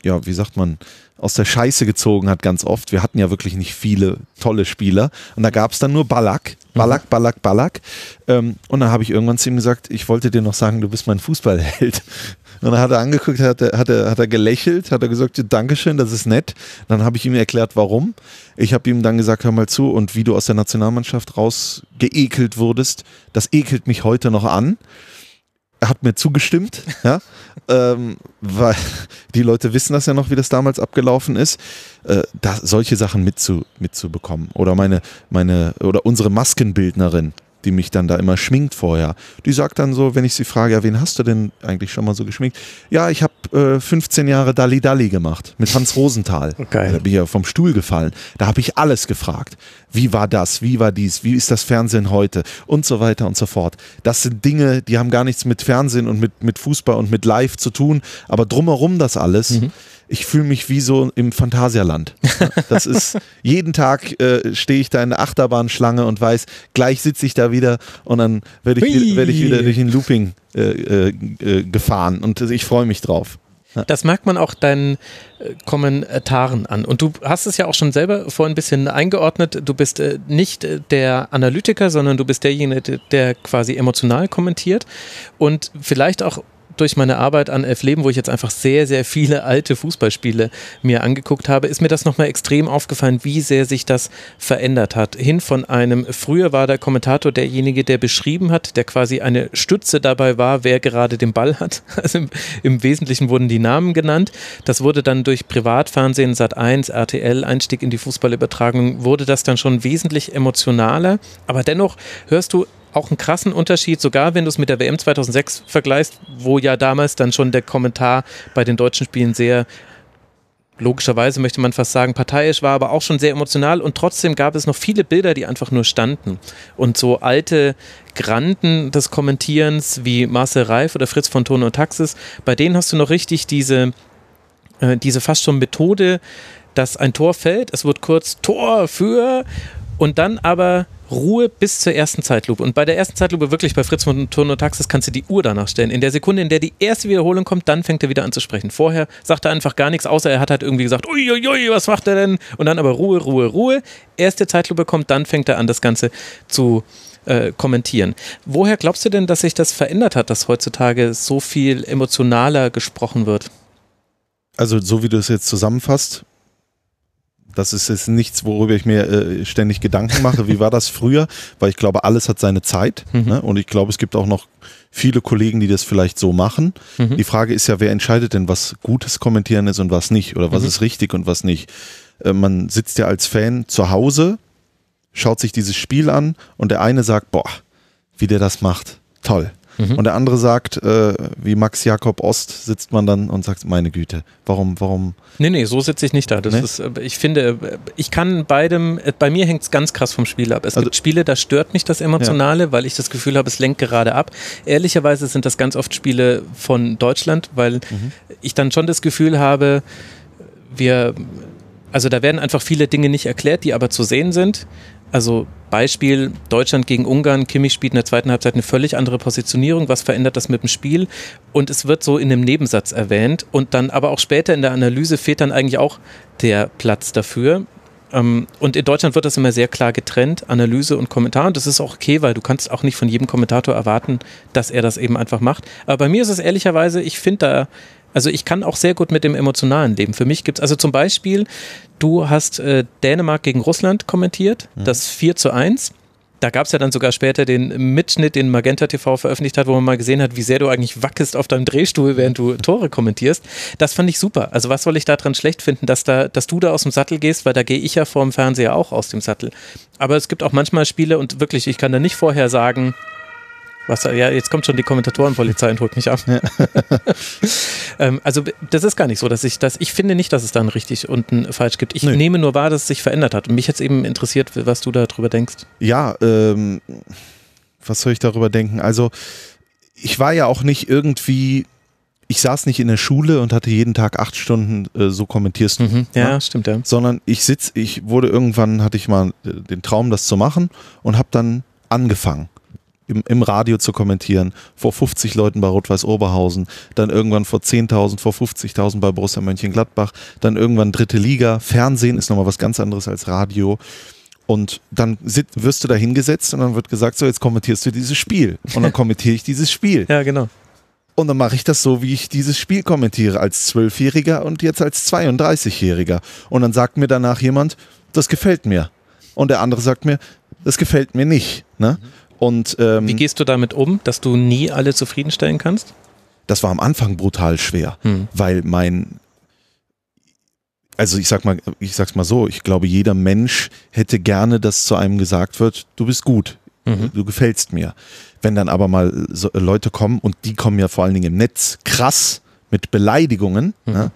ja, wie sagt man, aus der Scheiße gezogen hat ganz oft. Wir hatten ja wirklich nicht viele tolle Spieler. Und da gab es dann nur Ballack, Ballack, Ballack, Ballack. Ähm, und dann habe ich irgendwann zu ihm gesagt, ich wollte dir noch sagen, du bist mein Fußballheld. Und dann hat er angeguckt, hat er, hat er, hat er gelächelt, hat er gesagt, Dankeschön, das ist nett. Dann habe ich ihm erklärt, warum. Ich habe ihm dann gesagt, hör mal zu, und wie du aus der Nationalmannschaft rausgeekelt wurdest, das ekelt mich heute noch an. Hat mir zugestimmt, ja, ähm, weil die Leute wissen das ja noch, wie das damals abgelaufen ist, äh, da, solche Sachen mitzu, mitzubekommen. Oder meine, meine, oder unsere Maskenbildnerin, die mich dann da immer schminkt vorher. Die sagt dann so, wenn ich sie frage, ja, wen hast du denn eigentlich schon mal so geschminkt? Ja, ich habe äh, 15 Jahre Dalli Dalli gemacht mit Hans Rosenthal. Okay. Da bin ich ja vom Stuhl gefallen. Da habe ich alles gefragt. Wie war das? Wie war dies? Wie ist das Fernsehen heute? Und so weiter und so fort. Das sind Dinge, die haben gar nichts mit Fernsehen und mit, mit Fußball und mit Live zu tun. Aber drumherum das alles. Mhm ich fühle mich wie so im Phantasialand. Das ist, jeden Tag äh, stehe ich da in der Achterbahnschlange und weiß, gleich sitze ich da wieder und dann werde ich, werd ich wieder durch ein Looping äh, äh, äh gefahren und ich freue mich drauf. Das merkt man auch deinen äh, Kommentaren an. Und du hast es ja auch schon selber vorhin ein bisschen eingeordnet. Du bist äh, nicht der Analytiker, sondern du bist derjenige, der quasi emotional kommentiert und vielleicht auch durch meine Arbeit an Elf Leben, wo ich jetzt einfach sehr, sehr viele alte Fußballspiele mir angeguckt habe, ist mir das nochmal extrem aufgefallen, wie sehr sich das verändert hat. Hin von einem, früher war der Kommentator derjenige, der beschrieben hat, der quasi eine Stütze dabei war, wer gerade den Ball hat. Also im, im Wesentlichen wurden die Namen genannt. Das wurde dann durch Privatfernsehen, Sat1, RTL, Einstieg in die Fußballübertragung, wurde das dann schon wesentlich emotionaler. Aber dennoch hörst du auch einen krassen Unterschied, sogar wenn du es mit der WM 2006 vergleichst, wo ja damals dann schon der Kommentar bei den deutschen Spielen sehr logischerweise möchte man fast sagen, parteiisch war, aber auch schon sehr emotional und trotzdem gab es noch viele Bilder, die einfach nur standen. Und so alte Granden des Kommentierens wie Marcel Reif oder Fritz von Ton und Taxis, bei denen hast du noch richtig diese, äh, diese fast schon Methode, dass ein Tor fällt, es wird kurz Tor für und dann aber Ruhe bis zur ersten Zeitlupe. Und bei der ersten Zeitlupe, wirklich bei Fritz von Turno Taxis, kannst du die Uhr danach stellen. In der Sekunde, in der die erste Wiederholung kommt, dann fängt er wieder an zu sprechen. Vorher sagt er einfach gar nichts, außer er hat halt irgendwie gesagt, uiuiui, was macht er denn? Und dann aber Ruhe, Ruhe, Ruhe. Erste Zeitlupe kommt, dann fängt er an, das Ganze zu äh, kommentieren. Woher glaubst du denn, dass sich das verändert hat, dass heutzutage so viel emotionaler gesprochen wird? Also, so wie du es jetzt zusammenfasst, das ist jetzt nichts, worüber ich mir äh, ständig Gedanken mache. Wie war das früher? Weil ich glaube, alles hat seine Zeit. Mhm. Ne? Und ich glaube, es gibt auch noch viele Kollegen, die das vielleicht so machen. Mhm. Die Frage ist ja, wer entscheidet denn, was gutes Kommentieren ist und was nicht? Oder was mhm. ist richtig und was nicht? Äh, man sitzt ja als Fan zu Hause, schaut sich dieses Spiel an und der eine sagt, boah, wie der das macht, toll. Mhm. Und der andere sagt, äh, wie Max Jakob Ost, sitzt man dann und sagt, meine Güte, warum, warum? Nee, nee, so sitze ich nicht da. Das nee? ist, äh, ich finde, ich kann beidem, äh, bei mir hängt es ganz krass vom Spiel ab. Es also, gibt Spiele, da stört mich das Emotionale, ja. weil ich das Gefühl habe, es lenkt gerade ab. Ehrlicherweise sind das ganz oft Spiele von Deutschland, weil mhm. ich dann schon das Gefühl habe, wir also da werden einfach viele Dinge nicht erklärt, die aber zu sehen sind. Also Beispiel Deutschland gegen Ungarn, Kimmich spielt in der zweiten Halbzeit eine völlig andere Positionierung, was verändert das mit dem Spiel? Und es wird so in einem Nebensatz erwähnt und dann aber auch später in der Analyse fehlt dann eigentlich auch der Platz dafür. Ähm, und in Deutschland wird das immer sehr klar getrennt, Analyse und Kommentar. Und das ist auch okay, weil du kannst auch nicht von jedem Kommentator erwarten, dass er das eben einfach macht. Aber bei mir ist es ehrlicherweise, ich finde da also ich kann auch sehr gut mit dem Emotionalen leben. Für mich gibt es, also zum Beispiel, du hast äh, Dänemark gegen Russland kommentiert, mhm. das 4 zu 1 da gab es ja dann sogar später den Mitschnitt, den Magenta TV veröffentlicht hat, wo man mal gesehen hat, wie sehr du eigentlich wackelst auf deinem Drehstuhl, während du Tore kommentierst. Das fand ich super. Also was soll ich daran schlecht finden, dass, da, dass du da aus dem Sattel gehst, weil da gehe ich ja vor dem Fernseher auch aus dem Sattel. Aber es gibt auch manchmal Spiele und wirklich, ich kann da nicht vorher sagen, was, ja, jetzt kommt schon die Kommentatorenpolizei und holt mich ab. Ja. ähm, also das ist gar nicht so, dass ich das, ich finde nicht, dass es da ein richtig und ein falsch gibt. Ich nee. nehme nur wahr, dass es sich verändert hat. Und mich jetzt eben interessiert, was du darüber denkst. Ja, ähm, was soll ich darüber denken? Also ich war ja auch nicht irgendwie ich saß nicht in der Schule und hatte jeden Tag acht Stunden äh, so kommentierst du. Mhm. Ja, ja, stimmt, ja. Sondern ich sitz, ich wurde irgendwann, hatte ich mal äh, den Traum, das zu machen und habe dann angefangen im, im Radio zu kommentieren, vor 50 Leuten bei Rot-Weiß Oberhausen, dann irgendwann vor 10.000, vor 50.000 bei Borussia Mönchengladbach, dann irgendwann dritte Liga, Fernsehen ist nochmal was ganz anderes als Radio. Und dann wirst du da hingesetzt und dann wird gesagt, so jetzt kommentierst du dieses Spiel. Und dann kommentiere ich dieses Spiel. Ja, genau. Und dann mache ich das so, wie ich dieses Spiel kommentiere, als Zwölfjähriger und jetzt als 32-Jähriger. Und dann sagt mir danach jemand, das gefällt mir. Und der andere sagt mir, das gefällt mir nicht. Ne? Und, ähm, Wie gehst du damit um, dass du nie alle zufriedenstellen kannst? Das war am Anfang brutal schwer, hm. weil mein also ich sag mal, ich sag's mal so, ich glaube, jeder Mensch hätte gerne, dass zu einem gesagt wird, du bist gut, mhm. du gefällst mir. Wenn dann aber mal so Leute kommen, und die kommen ja vor allen Dingen im Netz krass mit Beleidigungen, mhm. ne,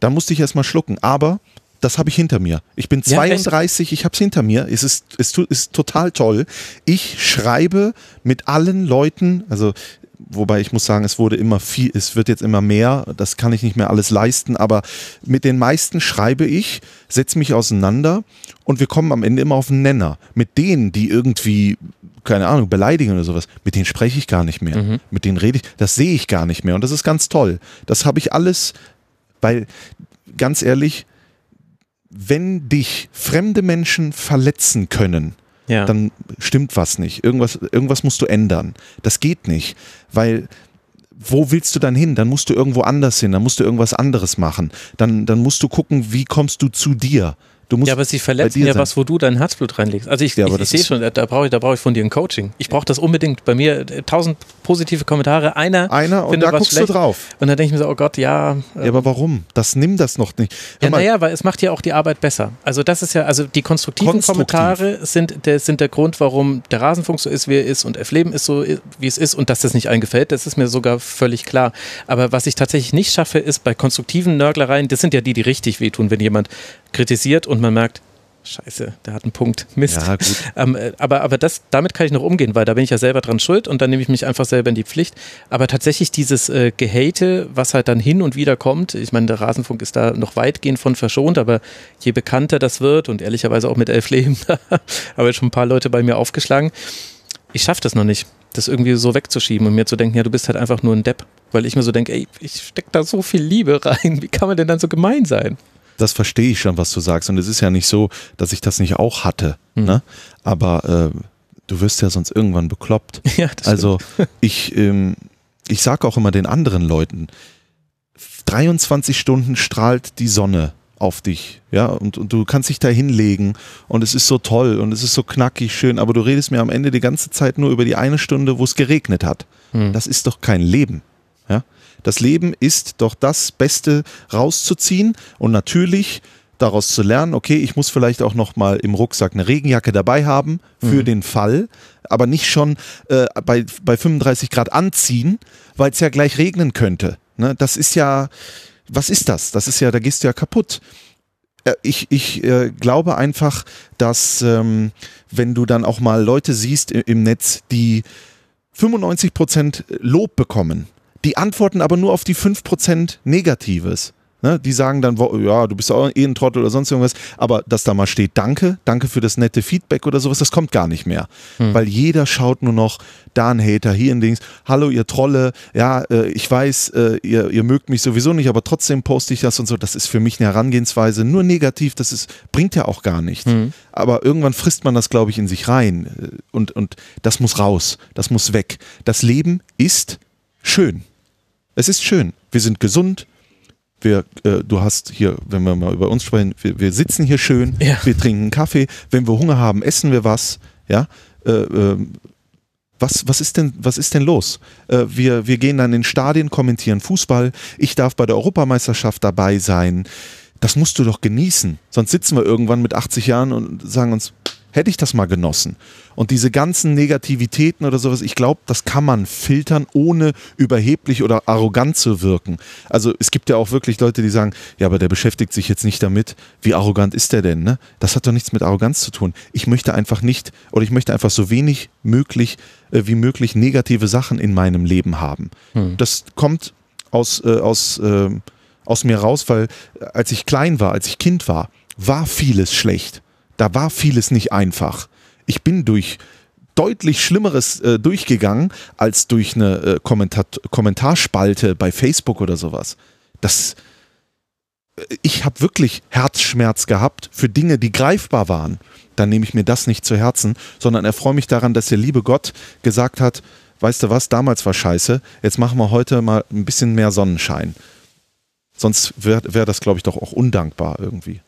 da musste ich erstmal schlucken. Aber das habe ich hinter mir. Ich bin 32, ja, ich habe es hinter mir. Es ist, es ist total toll. Ich schreibe mit allen Leuten, also wobei ich muss sagen, es wurde immer viel, es wird jetzt immer mehr, das kann ich nicht mehr alles leisten, aber mit den meisten schreibe ich, setze mich auseinander und wir kommen am Ende immer auf einen Nenner. Mit denen, die irgendwie, keine Ahnung, beleidigen oder sowas, mit denen spreche ich gar nicht mehr. Mhm. Mit denen rede ich, das sehe ich gar nicht mehr und das ist ganz toll. Das habe ich alles, weil ganz ehrlich, wenn dich fremde Menschen verletzen können, ja. dann stimmt was nicht. Irgendwas, irgendwas musst du ändern. Das geht nicht, weil wo willst du dann hin? Dann musst du irgendwo anders hin, dann musst du irgendwas anderes machen. Dann, dann musst du gucken, wie kommst du zu dir. Du musst ja, aber sie verletzen ja sein. was, wo du dein Herzblut reinlegst. Also ich, ja, ich, ich sehe schon, da brauche ich, da brauche ich von dir ein Coaching. Ich brauche das unbedingt. Bei mir äh, tausend positive Kommentare, einer, einer und da guckst schlecht. du drauf. Und dann denke ich mir so, oh Gott, ja. ja, aber warum? Das nimm das noch nicht. Hör ja, naja, weil es macht ja auch die Arbeit besser. Also das ist ja, also die konstruktiven Konstruktiv. Kommentare sind der, sind der Grund, warum der Rasenfunk so ist, wie er ist und F-Leben ist so, wie es ist und dass das nicht allen gefällt, das ist mir sogar völlig klar. Aber was ich tatsächlich nicht schaffe, ist bei konstruktiven Nörglereien, das sind ja die, die richtig wehtun, wenn jemand kritisiert und man merkt, Scheiße, der hat einen Punkt. Mist. Ja. Ähm, äh, aber aber das, damit kann ich noch umgehen, weil da bin ich ja selber dran schuld und dann nehme ich mich einfach selber in die Pflicht. Aber tatsächlich dieses äh, Gehate, was halt dann hin und wieder kommt, ich meine, der Rasenfunk ist da noch weitgehend von verschont, aber je bekannter das wird und ehrlicherweise auch mit Elf Leben, haben jetzt schon ein paar Leute bei mir aufgeschlagen. Ich schaffe das noch nicht, das irgendwie so wegzuschieben und mir zu denken, ja, du bist halt einfach nur ein Depp. Weil ich mir so denke, ey, ich stecke da so viel Liebe rein, wie kann man denn dann so gemein sein? Das verstehe ich schon, was du sagst. Und es ist ja nicht so, dass ich das nicht auch hatte. Mhm. Ne? Aber äh, du wirst ja sonst irgendwann bekloppt. Ja, also ich, ähm, ich sage auch immer den anderen Leuten, 23 Stunden strahlt die Sonne auf dich, ja, und, und du kannst dich da hinlegen und es ist so toll und es ist so knackig schön, aber du redest mir am Ende die ganze Zeit nur über die eine Stunde, wo es geregnet hat. Hm. Das ist doch kein Leben, ja. Das Leben ist doch das Beste rauszuziehen und natürlich daraus zu lernen, okay, ich muss vielleicht auch noch mal im Rucksack eine Regenjacke dabei haben für mhm. den Fall, aber nicht schon äh, bei, bei 35 Grad anziehen, weil es ja gleich regnen könnte. Ne? Das ist ja, was ist das? Das ist ja, da gehst du ja kaputt. Äh, ich, ich äh, glaube einfach, dass ähm, wenn du dann auch mal Leute siehst im Netz, die 95 Prozent Lob bekommen, die antworten aber nur auf die 5% Negatives. Ne? Die sagen dann, ja, du bist auch eh ein Trottel oder sonst irgendwas, aber dass da mal steht, danke, danke für das nette Feedback oder sowas, das kommt gar nicht mehr. Hm. Weil jeder schaut nur noch, da ein Hater, hier ein Dings, hallo ihr Trolle, ja, äh, ich weiß, äh, ihr, ihr mögt mich sowieso nicht, aber trotzdem poste ich das und so. Das ist für mich eine Herangehensweise nur negativ, das ist, bringt ja auch gar nichts. Hm. Aber irgendwann frisst man das, glaube ich, in sich rein und, und das muss raus, das muss weg. Das Leben ist schön. Es ist schön. Wir sind gesund. Wir, äh, du hast hier, wenn wir mal über uns sprechen, wir, wir sitzen hier schön, ja. wir trinken Kaffee. Wenn wir Hunger haben, essen wir was. Ja. Äh, äh, was, was, ist denn, was ist denn los? Äh, wir, wir gehen dann in Stadien, kommentieren Fußball. Ich darf bei der Europameisterschaft dabei sein. Das musst du doch genießen. Sonst sitzen wir irgendwann mit 80 Jahren und sagen uns, hätte ich das mal genossen. Und diese ganzen Negativitäten oder sowas, ich glaube, das kann man filtern, ohne überheblich oder arrogant zu wirken. Also es gibt ja auch wirklich Leute, die sagen, ja, aber der beschäftigt sich jetzt nicht damit, wie arrogant ist der denn? Ne? Das hat doch nichts mit Arroganz zu tun. Ich möchte einfach nicht oder ich möchte einfach so wenig möglich äh, wie möglich negative Sachen in meinem Leben haben. Hm. Das kommt aus, äh, aus, äh, aus mir raus, weil äh, als ich klein war, als ich Kind war, war vieles schlecht da war vieles nicht einfach. Ich bin durch deutlich Schlimmeres äh, durchgegangen als durch eine äh, Kommentar Kommentarspalte bei Facebook oder sowas. Das, äh, ich habe wirklich Herzschmerz gehabt für Dinge, die greifbar waren. Dann nehme ich mir das nicht zu Herzen, sondern erfreue mich daran, dass der liebe Gott gesagt hat, weißt du was, damals war scheiße, jetzt machen wir heute mal ein bisschen mehr Sonnenschein. Sonst wäre wär das, glaube ich, doch auch undankbar irgendwie.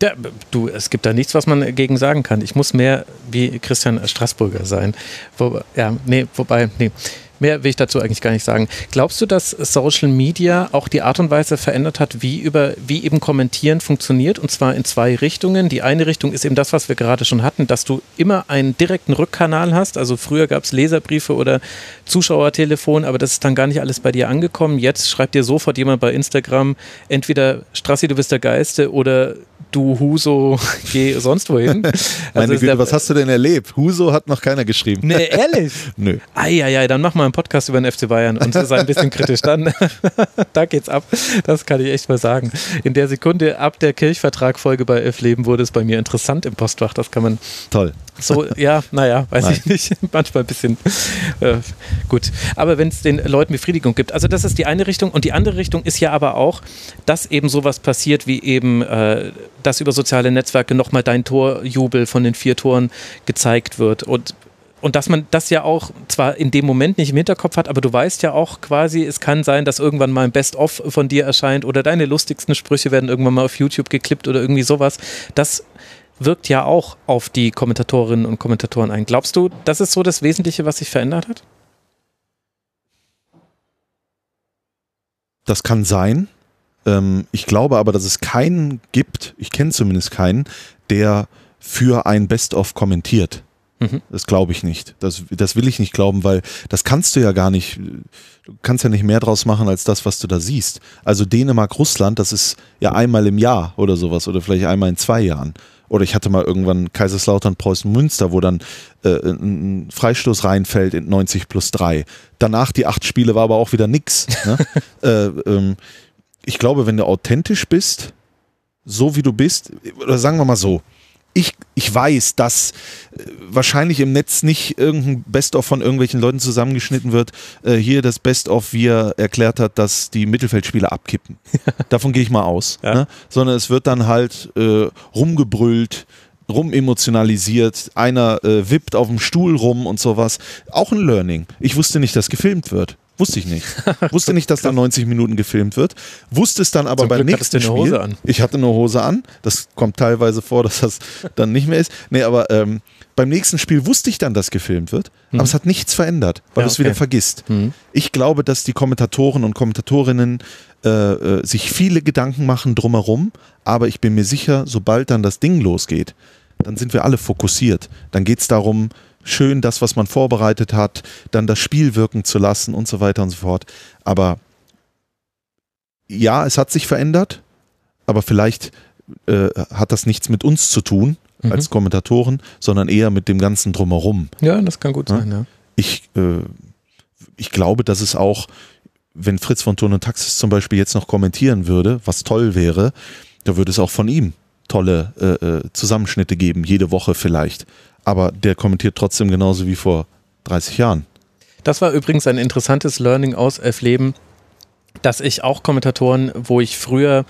Ja, du, es gibt da nichts, was man dagegen sagen kann. Ich muss mehr wie Christian Straßburger sein. Wo, ja, nee, wobei, nee. Mehr will ich dazu eigentlich gar nicht sagen. Glaubst du, dass Social Media auch die Art und Weise verändert hat, wie über, wie eben kommentieren funktioniert? Und zwar in zwei Richtungen. Die eine Richtung ist eben das, was wir gerade schon hatten, dass du immer einen direkten Rückkanal hast. Also früher gab es Leserbriefe oder Zuschauertelefon, aber das ist dann gar nicht alles bei dir angekommen. Jetzt schreibt dir sofort jemand bei Instagram, entweder Strassi, du bist der Geiste oder du Huso, geh sonst wohin. Also Meine Güte, was hast du denn erlebt? Huso hat noch keiner geschrieben. Nee, ehrlich? Nö. Eieiei, dann mach mal einen Podcast über den FC Bayern und sei ein bisschen kritisch. Dann, da geht's ab. Das kann ich echt mal sagen. In der Sekunde ab der Kirchvertrag-Folge bei Elf Leben wurde es bei mir interessant im Postfach. Das kann man. Toll. So, ja, naja, weiß Nein. ich nicht. Manchmal ein bisschen äh, gut. Aber wenn es den Leuten Befriedigung gibt. Also, das ist die eine Richtung. Und die andere Richtung ist ja aber auch, dass eben sowas passiert, wie eben, äh, dass über soziale Netzwerke nochmal dein Torjubel von den vier Toren gezeigt wird. Und und dass man das ja auch zwar in dem Moment nicht im Hinterkopf hat, aber du weißt ja auch quasi, es kann sein, dass irgendwann mal ein Best-of von dir erscheint oder deine lustigsten Sprüche werden irgendwann mal auf YouTube geklippt oder irgendwie sowas. Das wirkt ja auch auf die Kommentatorinnen und Kommentatoren ein. Glaubst du, das ist so das Wesentliche, was sich verändert hat? Das kann sein. Ähm, ich glaube aber, dass es keinen gibt, ich kenne zumindest keinen, der für ein Best-of kommentiert. Mhm. Das glaube ich nicht. Das, das will ich nicht glauben, weil das kannst du ja gar nicht. Du kannst ja nicht mehr draus machen als das, was du da siehst. Also Dänemark, Russland, das ist ja einmal im Jahr oder sowas oder vielleicht einmal in zwei Jahren. Oder ich hatte mal irgendwann Kaiserslautern, Preußen, Münster, wo dann äh, ein Freistoß reinfällt in 90 plus 3. Danach die acht Spiele war aber auch wieder nix. Ne? äh, ähm, ich glaube, wenn du authentisch bist, so wie du bist, oder sagen wir mal so, ich, ich weiß, dass äh, wahrscheinlich im Netz nicht irgendein Best-of von irgendwelchen Leuten zusammengeschnitten wird. Äh, hier das Best-of, wie er erklärt hat, dass die Mittelfeldspieler abkippen. Davon gehe ich mal aus. Ja. Ne? Sondern es wird dann halt äh, rumgebrüllt, rumemotionalisiert, einer äh, wippt auf dem Stuhl rum und sowas. Auch ein Learning. Ich wusste nicht, dass gefilmt wird. Wusste ich nicht. Wusste nicht, dass da 90 Minuten gefilmt wird. Wusste es dann aber Zum beim Glück nächsten Spiel. Hose an. Ich hatte eine Hose an. Das kommt teilweise vor, dass das dann nicht mehr ist. Nee, aber ähm, beim nächsten Spiel wusste ich dann, dass gefilmt wird. Mhm. Aber es hat nichts verändert, weil ja, du es okay. wieder vergisst. Mhm. Ich glaube, dass die Kommentatoren und Kommentatorinnen äh, äh, sich viele Gedanken machen drumherum. Aber ich bin mir sicher, sobald dann das Ding losgeht, dann sind wir alle fokussiert. Dann geht es darum, schön das, was man vorbereitet hat, dann das Spiel wirken zu lassen und so weiter und so fort. Aber ja, es hat sich verändert, aber vielleicht äh, hat das nichts mit uns zu tun mhm. als Kommentatoren, sondern eher mit dem ganzen drumherum. Ja, das kann gut sein, ja. Ich, äh, ich glaube, dass es auch, wenn Fritz von Ton und Taxis zum Beispiel jetzt noch kommentieren würde, was toll wäre, da würde es auch von ihm tolle äh, äh Zusammenschnitte geben, jede Woche vielleicht aber der kommentiert trotzdem genauso wie vor 30 Jahren. Das war übrigens ein interessantes Learning aus Elf Leben, dass ich auch Kommentatoren, wo ich früher,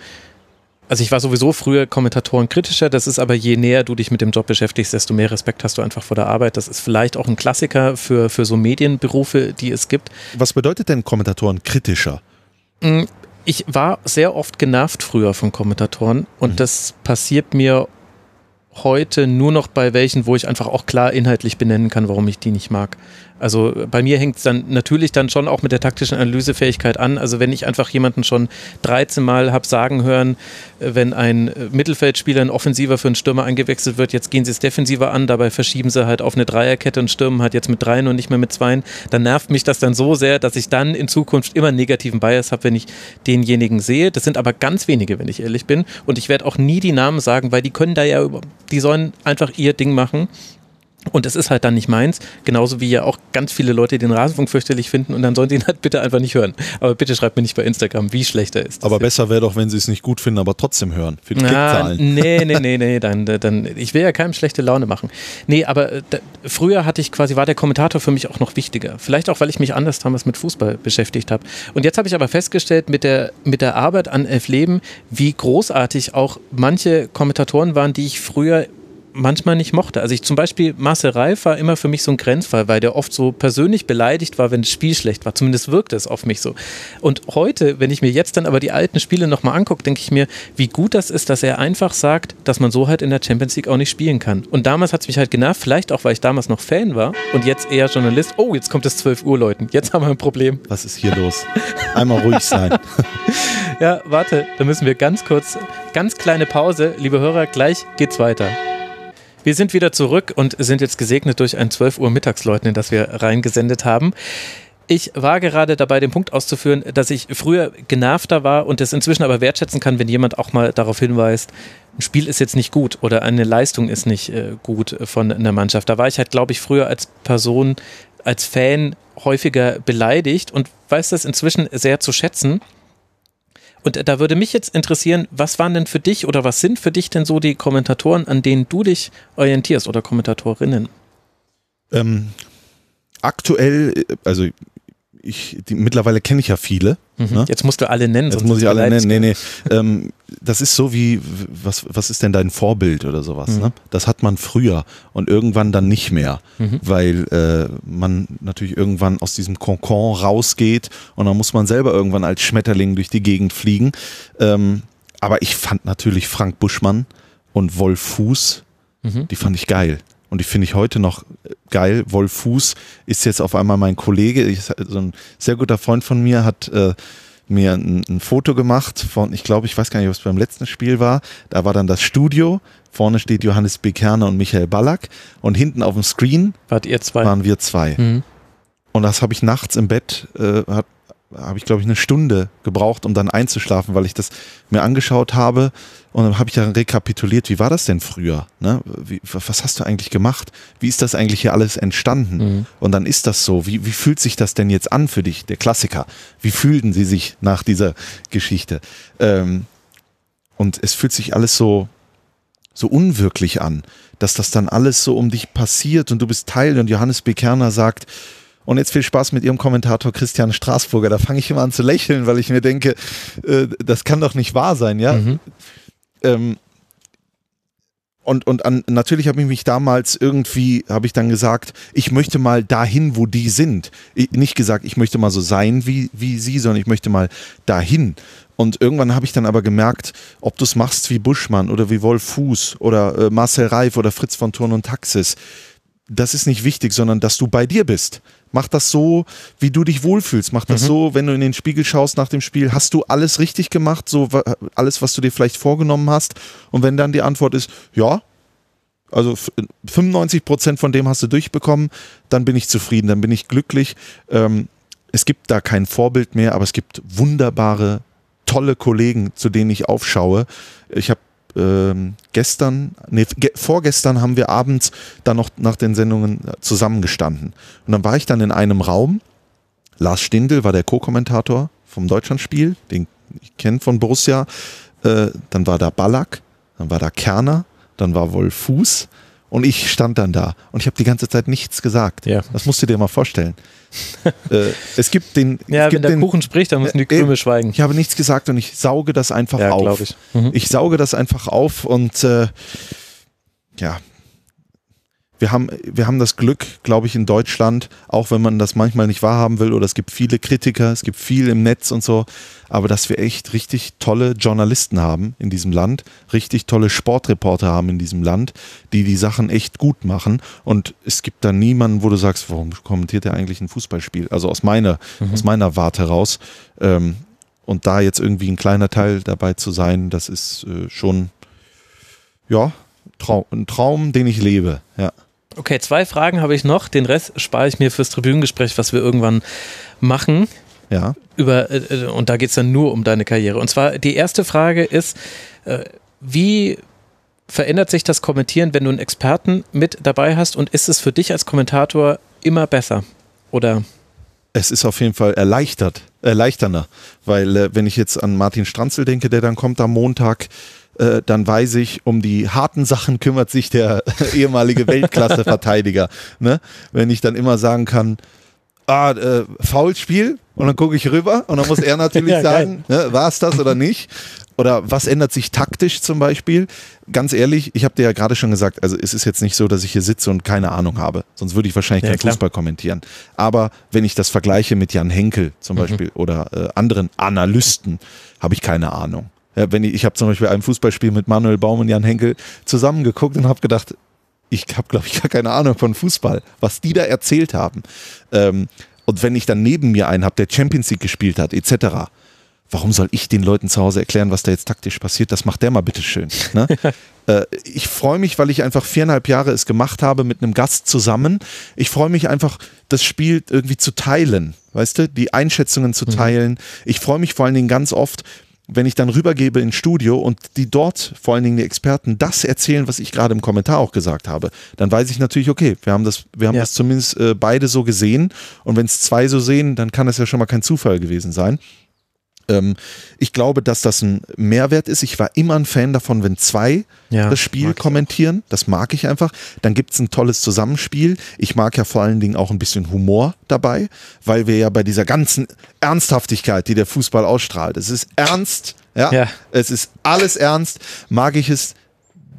also ich war sowieso früher Kommentatoren kritischer, das ist aber je näher du dich mit dem Job beschäftigst, desto mehr Respekt hast du einfach vor der Arbeit. Das ist vielleicht auch ein Klassiker für, für so Medienberufe, die es gibt. Was bedeutet denn Kommentatoren kritischer? Mm, ich war sehr oft genervt früher von Kommentatoren und mhm. das passiert mir heute nur noch bei welchen, wo ich einfach auch klar inhaltlich benennen kann, warum ich die nicht mag. Also bei mir hängt es dann natürlich dann schon auch mit der taktischen Analysefähigkeit an. Also wenn ich einfach jemanden schon 13 Mal habe sagen hören, äh, wenn ein äh, Mittelfeldspieler, ein Offensiver für einen Stürmer eingewechselt wird, jetzt gehen sie es defensiver an, dabei verschieben sie halt auf eine Dreierkette und stürmen halt jetzt mit dreien und nicht mehr mit zweien, dann nervt mich das dann so sehr, dass ich dann in Zukunft immer einen negativen Bias habe, wenn ich denjenigen sehe. Das sind aber ganz wenige, wenn ich ehrlich bin. Und ich werde auch nie die Namen sagen, weil die können da ja, die sollen einfach ihr Ding machen. Und es ist halt dann nicht meins, genauso wie ja auch ganz viele Leute den Rasenfunk fürchterlich finden und dann sollen sie ihn halt bitte einfach nicht hören. Aber bitte schreibt mir nicht bei Instagram, wie schlecht er ist. Aber besser wäre doch, wenn sie es nicht gut finden, aber trotzdem hören. Für die Na, nee, nee, nee, nee, dann, dann, ich will ja keinem schlechte Laune machen. Nee, aber äh, da, früher hatte ich quasi, war der Kommentator für mich auch noch wichtiger. Vielleicht auch, weil ich mich anders damals mit Fußball beschäftigt habe. Und jetzt habe ich aber festgestellt, mit der, mit der Arbeit an Elf Leben, wie großartig auch manche Kommentatoren waren, die ich früher manchmal nicht mochte. Also ich zum Beispiel, Marcel Reif war immer für mich so ein Grenzfall, weil der oft so persönlich beleidigt war, wenn das Spiel schlecht war. Zumindest wirkte es auf mich so. Und heute, wenn ich mir jetzt dann aber die alten Spiele nochmal angucke, denke ich mir, wie gut das ist, dass er einfach sagt, dass man so halt in der Champions League auch nicht spielen kann. Und damals hat es mich halt genervt, vielleicht auch, weil ich damals noch Fan war und jetzt eher Journalist. Oh, jetzt kommt es 12 Uhr, Leuten. Jetzt haben wir ein Problem. Was ist hier los? Einmal ruhig sein. ja, warte, da müssen wir ganz kurz, ganz kleine Pause. Liebe Hörer, gleich geht's weiter. Wir sind wieder zurück und sind jetzt gesegnet durch ein 12 Uhr Mittagsleuten, das wir reingesendet haben. Ich war gerade dabei, den Punkt auszuführen, dass ich früher genervter war und es inzwischen aber wertschätzen kann, wenn jemand auch mal darauf hinweist, ein Spiel ist jetzt nicht gut oder eine Leistung ist nicht äh, gut von einer Mannschaft. Da war ich halt, glaube ich, früher als Person, als Fan häufiger beleidigt und weiß das inzwischen sehr zu schätzen. Und da würde mich jetzt interessieren, was waren denn für dich oder was sind für dich denn so die Kommentatoren, an denen du dich orientierst oder Kommentatorinnen? Ähm, aktuell, also ich, die, mittlerweile kenne ich ja viele. Mhm. Jetzt musst du alle nennen. Jetzt muss ich alle nennen. Nee, nee. ähm, das ist so wie, was, was ist denn dein Vorbild oder sowas? Mhm. Ne? Das hat man früher und irgendwann dann nicht mehr, mhm. weil äh, man natürlich irgendwann aus diesem Konkon rausgeht und dann muss man selber irgendwann als Schmetterling durch die Gegend fliegen. Ähm, aber ich fand natürlich Frank Buschmann und Wolf Fuß, mhm. die fand ich geil. Und die finde ich heute noch geil. Wolf Fuß ist jetzt auf einmal mein Kollege. Ich, so ein sehr guter Freund von mir hat äh, mir ein, ein, Foto gemacht von, ich glaube, ich weiß gar nicht, was beim letzten Spiel war. Da war dann das Studio. Vorne steht Johannes Bekerner und Michael Ballack. Und hinten auf dem Screen Wart ihr zwei? waren wir zwei. Mhm. Und das habe ich nachts im Bett, äh, habe ich, glaube ich, eine Stunde gebraucht, um dann einzuschlafen, weil ich das mir angeschaut habe und dann habe ich dann rekapituliert, wie war das denn früher? Ne? Wie, was hast du eigentlich gemacht? Wie ist das eigentlich hier alles entstanden? Mhm. Und dann ist das so. Wie, wie fühlt sich das denn jetzt an für dich, der Klassiker? Wie fühlten sie sich nach dieser Geschichte? Ähm, und es fühlt sich alles so, so unwirklich an, dass das dann alles so um dich passiert und du bist Teil und Johannes Bekerner sagt, und jetzt viel Spaß mit Ihrem Kommentator Christian Straßburger. Da fange ich immer an zu lächeln, weil ich mir denke, äh, das kann doch nicht wahr sein, ja. Mhm. Ähm, und, und an, natürlich habe ich mich damals irgendwie, habe ich dann gesagt, ich möchte mal dahin, wo die sind. Ich, nicht gesagt, ich möchte mal so sein wie, wie sie, sondern ich möchte mal dahin. Und irgendwann habe ich dann aber gemerkt, ob du es machst wie Buschmann oder wie Wolf Fuß oder äh, Marcel Reif oder Fritz von Thurn und Taxis, das ist nicht wichtig, sondern dass du bei dir bist. Mach das so, wie du dich wohlfühlst. Mach das mhm. so, wenn du in den Spiegel schaust nach dem Spiel, hast du alles richtig gemacht, so alles, was du dir vielleicht vorgenommen hast. Und wenn dann die Antwort ist, ja, also 95 Prozent von dem hast du durchbekommen, dann bin ich zufrieden, dann bin ich glücklich. Ähm, es gibt da kein Vorbild mehr, aber es gibt wunderbare, tolle Kollegen, zu denen ich aufschaue. Ich habe ähm, gestern, nee, ge vorgestern haben wir abends dann noch nach den Sendungen äh, zusammengestanden. Und dann war ich dann in einem Raum. Lars Stindl war der Co-Kommentator vom Deutschlandspiel, den ich kenne von Borussia. Äh, dann war da Ballack, dann war da Kerner, dann war Wolf Fuß und ich stand dann da und ich habe die ganze Zeit nichts gesagt. Ja. Das musst du dir mal vorstellen. äh, es gibt den. Ja, wenn gibt der den, Kuchen spricht, dann müssen die Krümel äh, schweigen. Ich habe nichts gesagt und ich sauge das einfach ja, auf. Ich. Mhm. ich sauge das einfach auf und äh, ja, wir haben, wir haben das Glück, glaube ich, in Deutschland, auch wenn man das manchmal nicht wahrhaben will, oder es gibt viele Kritiker, es gibt viel im Netz und so, aber dass wir echt richtig tolle Journalisten haben in diesem Land, richtig tolle Sportreporter haben in diesem Land, die die Sachen echt gut machen. Und es gibt da niemanden, wo du sagst, warum kommentiert er eigentlich ein Fußballspiel? Also aus meiner, mhm. aus meiner Warte raus. Ähm, und da jetzt irgendwie ein kleiner Teil dabei zu sein, das ist äh, schon, ja, Traum, ein Traum, den ich lebe, ja. Okay, zwei Fragen habe ich noch. Den Rest spare ich mir fürs Tribünengespräch, was wir irgendwann machen. Ja. Über, äh, und da geht es dann nur um deine Karriere. Und zwar die erste Frage ist, äh, wie verändert sich das Kommentieren, wenn du einen Experten mit dabei hast und ist es für dich als Kommentator immer besser? Oder? Es ist auf jeden Fall erleichtert, erleichternder, weil äh, wenn ich jetzt an Martin Stranzel denke, der dann kommt am Montag, äh, dann weiß ich, um die harten Sachen kümmert sich der ehemalige Weltklasse-Verteidiger. Ne? Wenn ich dann immer sagen kann, ah, äh, Foulspiel und dann gucke ich rüber und dann muss er natürlich ja, sagen, ne, war es das oder nicht? Oder was ändert sich taktisch zum Beispiel? Ganz ehrlich, ich habe dir ja gerade schon gesagt, also es ist jetzt nicht so, dass ich hier sitze und keine Ahnung habe. Sonst würde ich wahrscheinlich ja, keinen klar. Fußball kommentieren. Aber wenn ich das vergleiche mit Jan Henkel zum mhm. Beispiel oder äh, anderen Analysten, habe ich keine Ahnung. Ja, wenn ich ich habe zum Beispiel ein Fußballspiel mit Manuel Baum und Jan Henkel zusammengeguckt und habe gedacht, ich habe, glaube ich, gar keine Ahnung von Fußball, was die da erzählt haben. Ähm, und wenn ich dann neben mir einen habe, der Champions League gespielt hat, etc., warum soll ich den Leuten zu Hause erklären, was da jetzt taktisch passiert? Das macht der mal bitteschön. Ne? äh, ich freue mich, weil ich einfach viereinhalb Jahre es gemacht habe mit einem Gast zusammen. Ich freue mich einfach, das Spiel irgendwie zu teilen, weißt du, die Einschätzungen zu mhm. teilen. Ich freue mich vor allen Dingen ganz oft, wenn ich dann rübergebe ins Studio und die dort, vor allen Dingen die Experten, das erzählen, was ich gerade im Kommentar auch gesagt habe, dann weiß ich natürlich, okay, wir haben das, wir haben ja. das zumindest äh, beide so gesehen. Und wenn es zwei so sehen, dann kann das ja schon mal kein Zufall gewesen sein. Ähm, ich glaube, dass das ein Mehrwert ist. Ich war immer ein Fan davon, wenn zwei ja, das Spiel kommentieren. Das mag ich einfach. Dann gibt es ein tolles Zusammenspiel. Ich mag ja vor allen Dingen auch ein bisschen Humor dabei, weil wir ja bei dieser ganzen Ernsthaftigkeit, die der Fußball ausstrahlt, es ist ernst, ja, ja. es ist alles ernst, mag ich es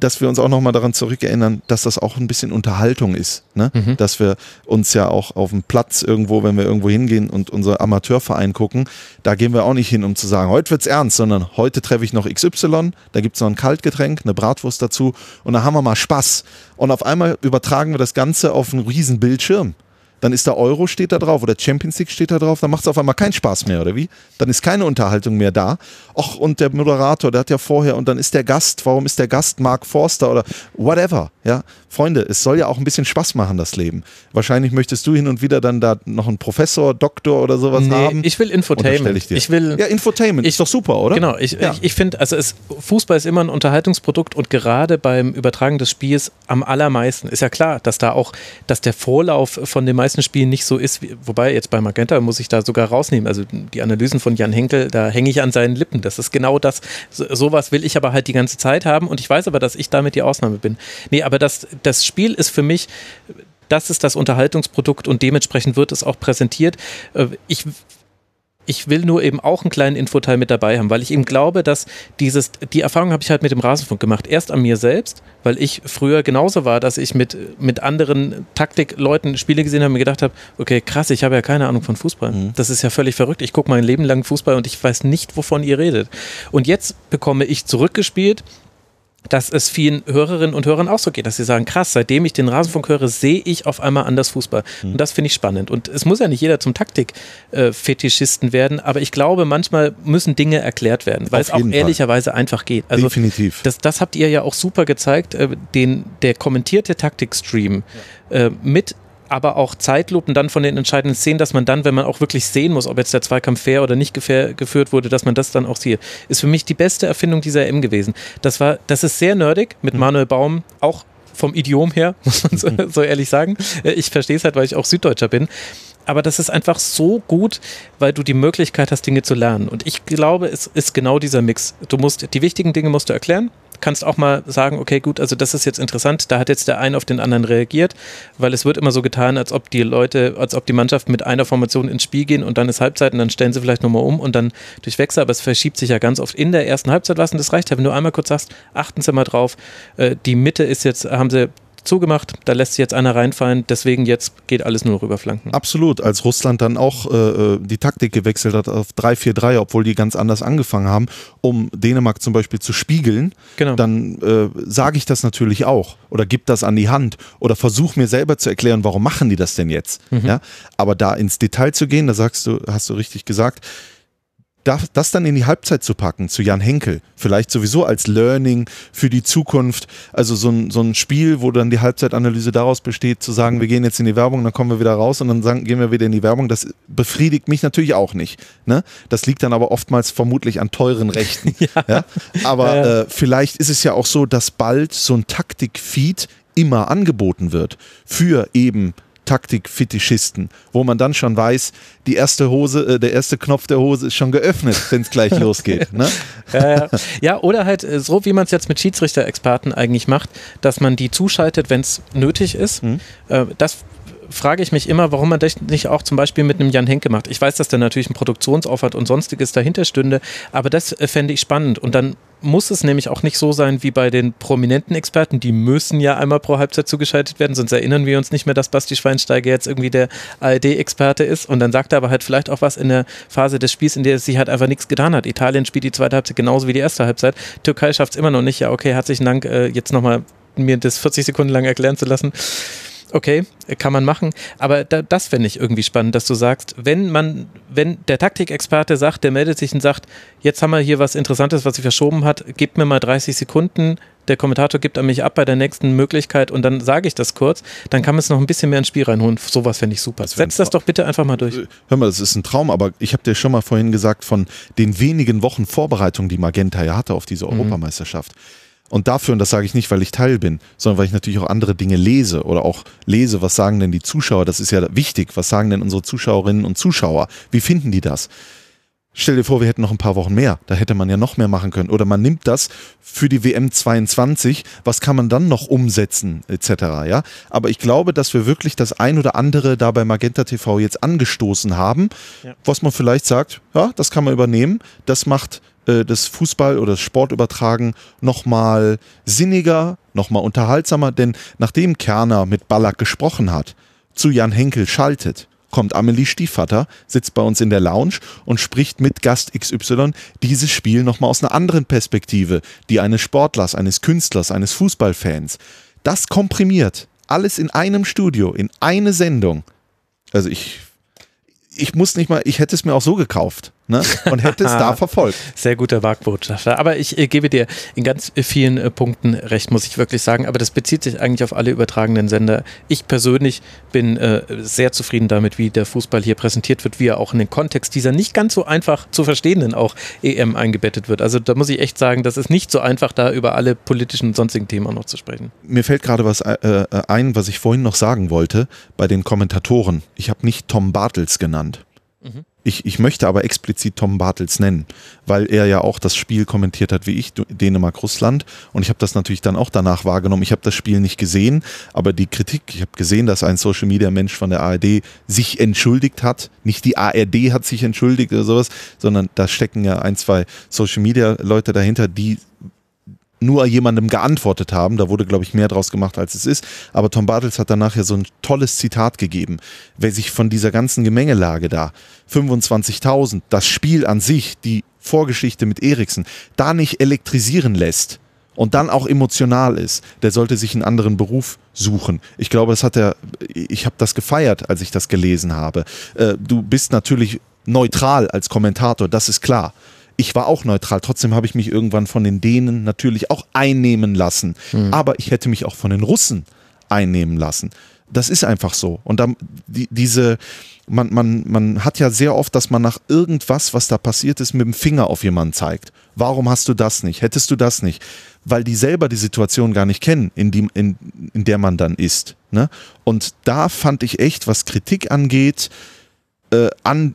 dass wir uns auch nochmal daran zurückerinnern, dass das auch ein bisschen Unterhaltung ist. Ne? Mhm. Dass wir uns ja auch auf dem Platz irgendwo, wenn wir irgendwo hingehen und unser Amateurverein gucken, da gehen wir auch nicht hin, um zu sagen, heute wird's ernst, sondern heute treffe ich noch XY, da gibt's noch ein Kaltgetränk, eine Bratwurst dazu und da haben wir mal Spaß. Und auf einmal übertragen wir das Ganze auf einen riesen Bildschirm dann ist der Euro steht da drauf oder Champions League steht da drauf, dann macht es auf einmal keinen Spaß mehr, oder wie? Dann ist keine Unterhaltung mehr da. Och, und der Moderator, der hat ja vorher, und dann ist der Gast, warum ist der Gast Mark Forster oder whatever, ja? Freunde, es soll ja auch ein bisschen Spaß machen, das Leben. Wahrscheinlich möchtest du hin und wieder dann da noch einen Professor, Doktor oder sowas nee, haben. ich will Infotainment. Ich, ich, will, ja, Infotainment ich, ist doch super, oder? Genau, ich, ja. ich, ich finde, also es, Fußball ist immer ein Unterhaltungsprodukt und gerade beim Übertragen des Spiels am allermeisten. Ist ja klar, dass da auch, dass der Vorlauf von den meisten Spielen nicht so ist, wie, wobei jetzt bei Magenta muss ich da sogar rausnehmen. Also die Analysen von Jan Henkel, da hänge ich an seinen Lippen. Das ist genau das. So, sowas will ich aber halt die ganze Zeit haben und ich weiß aber, dass ich damit die Ausnahme bin. Nee, aber das, das Spiel ist für mich, das ist das Unterhaltungsprodukt und dementsprechend wird es auch präsentiert. Äh, ich ich will nur eben auch einen kleinen Infoteil mit dabei haben, weil ich eben glaube, dass dieses, die Erfahrung habe ich halt mit dem Rasenfunk gemacht. Erst an mir selbst, weil ich früher genauso war, dass ich mit, mit anderen Taktikleuten Spiele gesehen habe und mir gedacht habe, okay, krass, ich habe ja keine Ahnung von Fußball. Mhm. Das ist ja völlig verrückt. Ich gucke mein Leben lang Fußball und ich weiß nicht, wovon ihr redet. Und jetzt bekomme ich zurückgespielt, dass es vielen Hörerinnen und Hörern auch so geht, dass sie sagen, krass, seitdem ich den Rasenfunk höre, sehe ich auf einmal anders Fußball. Mhm. Und das finde ich spannend. Und es muss ja nicht jeder zum Taktik-Fetischisten werden, aber ich glaube, manchmal müssen Dinge erklärt werden, weil auf es auch ehrlicherweise einfach geht. Also Definitiv. Das, das habt ihr ja auch super gezeigt, äh, den, der kommentierte Taktikstream ja. äh, mit aber auch Zeitlupen dann von den entscheidenden Szenen, dass man dann, wenn man auch wirklich sehen muss, ob jetzt der Zweikampf fair oder nicht geführt wurde, dass man das dann auch sieht. Ist für mich die beste Erfindung dieser M gewesen. Das war, das ist sehr nerdig mit mhm. Manuel Baum, auch vom Idiom her, muss man so, so ehrlich sagen. Äh, ich verstehe es halt, weil ich auch Süddeutscher bin aber das ist einfach so gut, weil du die Möglichkeit hast, Dinge zu lernen. Und ich glaube, es ist genau dieser Mix. Du musst, die wichtigen Dinge musst du erklären, kannst auch mal sagen, okay, gut, also das ist jetzt interessant, da hat jetzt der eine auf den anderen reagiert, weil es wird immer so getan, als ob die Leute, als ob die Mannschaften mit einer Formation ins Spiel gehen und dann ist Halbzeit und dann stellen sie vielleicht nochmal um und dann durchwechseln, aber es verschiebt sich ja ganz oft in der ersten Halbzeit was und das reicht ja, wenn du einmal kurz sagst, achten Sie mal drauf, äh, die Mitte ist jetzt, haben sie zugemacht, da lässt sich jetzt einer reinfallen, deswegen jetzt geht alles nur noch über Flanken. Absolut, als Russland dann auch äh, äh die Taktik gewechselt hat auf 3-4-3, obwohl die ganz anders angefangen haben, um Dänemark zum Beispiel zu spiegeln, genau. dann äh, sage ich das natürlich auch oder gib das an die Hand oder versuch mir selber zu erklären, warum machen die das denn jetzt. Mhm. Ja? Aber da ins Detail zu gehen, da sagst du, hast du richtig gesagt, das, das dann in die Halbzeit zu packen, zu Jan Henkel, vielleicht sowieso als Learning für die Zukunft, also so ein, so ein Spiel, wo dann die Halbzeitanalyse daraus besteht, zu sagen, wir gehen jetzt in die Werbung, dann kommen wir wieder raus und dann sagen, gehen wir wieder in die Werbung, das befriedigt mich natürlich auch nicht. Ne? Das liegt dann aber oftmals vermutlich an teuren Rechten. ja. ja. Aber ja. Äh, vielleicht ist es ja auch so, dass bald so ein Taktik-Feed immer angeboten wird für eben Taktikfetischisten, wo man dann schon weiß, die erste Hose, äh, der erste Knopf der Hose ist schon geöffnet, wenn es gleich losgeht. Ne? Ja, ja. ja, oder halt äh, so, wie man es jetzt mit Schiedsrichter-Experten eigentlich macht, dass man die zuschaltet, wenn es nötig ist. Mhm. Äh, das frage ich mich immer, warum man das nicht auch zum Beispiel mit einem Jan Henke macht. Ich weiß, dass da natürlich ein Produktionsaufwand und sonstiges dahinter stünde, aber das äh, fände ich spannend. Und dann muss es nämlich auch nicht so sein wie bei den prominenten Experten. Die müssen ja einmal pro Halbzeit zugeschaltet werden, sonst erinnern wir uns nicht mehr, dass Basti Schweinsteiger jetzt irgendwie der ARD-Experte ist. Und dann sagt er aber halt vielleicht auch was in der Phase des Spiels, in der es sich halt einfach nichts getan hat. Italien spielt die zweite Halbzeit genauso wie die erste Halbzeit. Türkei schafft es immer noch nicht. Ja, okay, herzlichen Dank, äh, jetzt nochmal mir das 40 Sekunden lang erklären zu lassen okay, kann man machen. Aber da, das fände ich irgendwie spannend, dass du sagst, wenn man, wenn der Taktikexperte sagt, der meldet sich und sagt, jetzt haben wir hier was Interessantes, was sich verschoben hat, gebt mir mal 30 Sekunden, der Kommentator gibt an mich ab bei der nächsten Möglichkeit und dann sage ich das kurz, dann kann man es noch ein bisschen mehr ins Spiel reinholen. Sowas fände ich super. Setz das doch bitte einfach mal durch. Äh, hör mal, das ist ein Traum, aber ich habe dir schon mal vorhin gesagt, von den wenigen Wochen Vorbereitung, die Magenta ja hatte auf diese mhm. Europameisterschaft. Und dafür, und das sage ich nicht, weil ich Teil bin, sondern weil ich natürlich auch andere Dinge lese oder auch lese, was sagen denn die Zuschauer, das ist ja wichtig, was sagen denn unsere Zuschauerinnen und Zuschauer, wie finden die das? Stell dir vor, wir hätten noch ein paar Wochen mehr, da hätte man ja noch mehr machen können. Oder man nimmt das für die WM 22, was kann man dann noch umsetzen, etc. Ja? Aber ich glaube, dass wir wirklich das ein oder andere da bei Magenta TV jetzt angestoßen haben, ja. was man vielleicht sagt, ja, das kann man übernehmen, das macht äh, das Fußball- oder das Sportübertragen nochmal sinniger, nochmal unterhaltsamer, denn nachdem Kerner mit Ballack gesprochen hat, zu Jan Henkel schaltet, kommt Amelie Stiefvater, sitzt bei uns in der Lounge und spricht mit Gast XY dieses Spiel nochmal aus einer anderen Perspektive, die eines Sportlers, eines Künstlers, eines Fußballfans. Das komprimiert. Alles in einem Studio, in eine Sendung. Also ich, ich muss nicht mal, ich hätte es mir auch so gekauft ne? und hätte es da verfolgt. Sehr guter Wagbotschafter. Aber ich äh, gebe dir in ganz vielen äh, Punkten recht, muss ich wirklich sagen. Aber das bezieht sich eigentlich auf alle übertragenen Sender. Ich persönlich bin äh, sehr zufrieden damit, wie der Fußball hier präsentiert wird, wie er auch in den Kontext dieser nicht ganz so einfach zu verstehenden auch EM eingebettet wird. Also da muss ich echt sagen, das ist nicht so einfach, da über alle politischen und sonstigen Themen auch noch zu sprechen. Mir fällt gerade was äh, äh ein, was ich vorhin noch sagen wollte bei den Kommentatoren. Ich habe nicht Tom Bartels genannt. Mhm. Ich, ich möchte aber explizit Tom Bartels nennen, weil er ja auch das Spiel kommentiert hat wie ich, Dänemark-Russland. Und ich habe das natürlich dann auch danach wahrgenommen. Ich habe das Spiel nicht gesehen, aber die Kritik, ich habe gesehen, dass ein Social-Media-Mensch von der ARD sich entschuldigt hat. Nicht die ARD hat sich entschuldigt oder sowas, sondern da stecken ja ein, zwei Social-Media-Leute dahinter, die nur jemandem geantwortet haben. Da wurde, glaube ich, mehr draus gemacht, als es ist. Aber Tom Bartels hat danach ja so ein tolles Zitat gegeben. Wer sich von dieser ganzen Gemengelage da, 25.000, das Spiel an sich, die Vorgeschichte mit Eriksen, da nicht elektrisieren lässt und dann auch emotional ist, der sollte sich einen anderen Beruf suchen. Ich glaube, das hat er, ich habe das gefeiert, als ich das gelesen habe. Äh, du bist natürlich neutral als Kommentator, das ist klar ich war auch neutral. Trotzdem habe ich mich irgendwann von den Dänen natürlich auch einnehmen lassen. Mhm. Aber ich hätte mich auch von den Russen einnehmen lassen. Das ist einfach so. Und dann die, diese, man, man, man hat ja sehr oft, dass man nach irgendwas, was da passiert ist, mit dem Finger auf jemanden zeigt. Warum hast du das nicht? Hättest du das nicht? Weil die selber die Situation gar nicht kennen, in, die, in, in der man dann ist. Ne? Und da fand ich echt, was Kritik angeht, äh, an,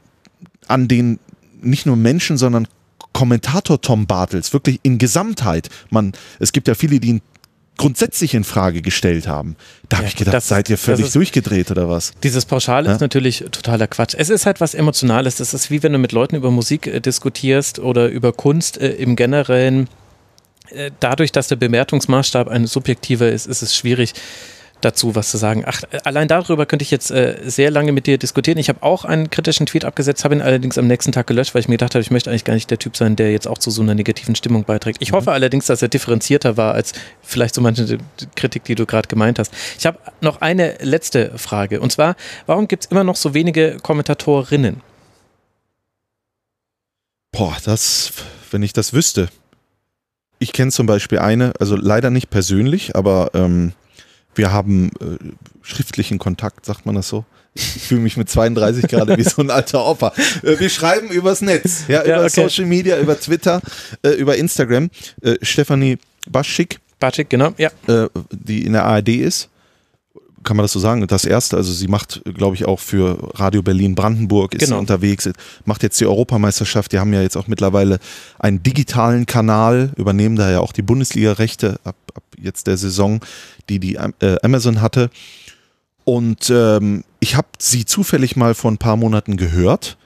an den nicht nur Menschen, sondern Kommentator Tom Bartels, wirklich in Gesamtheit. Man, es gibt ja viele, die ihn grundsätzlich in Frage gestellt haben. Da ja, habe ich gedacht, das, seid ihr völlig ist, durchgedreht oder was? Dieses Pauschale ja? ist natürlich totaler Quatsch. Es ist halt was Emotionales. Das ist wie wenn du mit Leuten über Musik äh, diskutierst oder über Kunst äh, im Generellen. Äh, dadurch, dass der Bewertungsmaßstab ein subjektiver ist, ist es schwierig, dazu was zu sagen. Ach, allein darüber könnte ich jetzt äh, sehr lange mit dir diskutieren. Ich habe auch einen kritischen Tweet abgesetzt, habe ihn allerdings am nächsten Tag gelöscht, weil ich mir gedacht habe, ich möchte eigentlich gar nicht der Typ sein, der jetzt auch zu so einer negativen Stimmung beiträgt. Ich mhm. hoffe allerdings, dass er differenzierter war als vielleicht so manche Kritik, die du gerade gemeint hast. Ich habe noch eine letzte Frage und zwar, warum gibt es immer noch so wenige Kommentatorinnen? Boah, das, wenn ich das wüsste. Ich kenne zum Beispiel eine, also leider nicht persönlich, aber ähm, wir haben äh, schriftlichen Kontakt, sagt man das so? Ich fühle mich mit 32 gerade wie so ein alter Opa. Äh, wir schreiben übers Netz, ja, Ja, über okay. Social Media, über Twitter, äh, über Instagram. Äh, Stefanie Baschik, Bartik, genau, ja. die in der ARD ist, kann man das so sagen, das erste, also sie macht, glaube ich, auch für Radio Berlin Brandenburg, ist Genau. unterwegs, macht jetzt die Europameisterschaft, die haben ja jetzt auch mittlerweile einen digitalen Kanal, übernehmen da ja auch die Bundesliga-Rechte ab, ab jetzt der Saison, die die äh, Amazon hatte. Und ähm, ich habe sie zufällig mal vor ein paar Monaten gehört,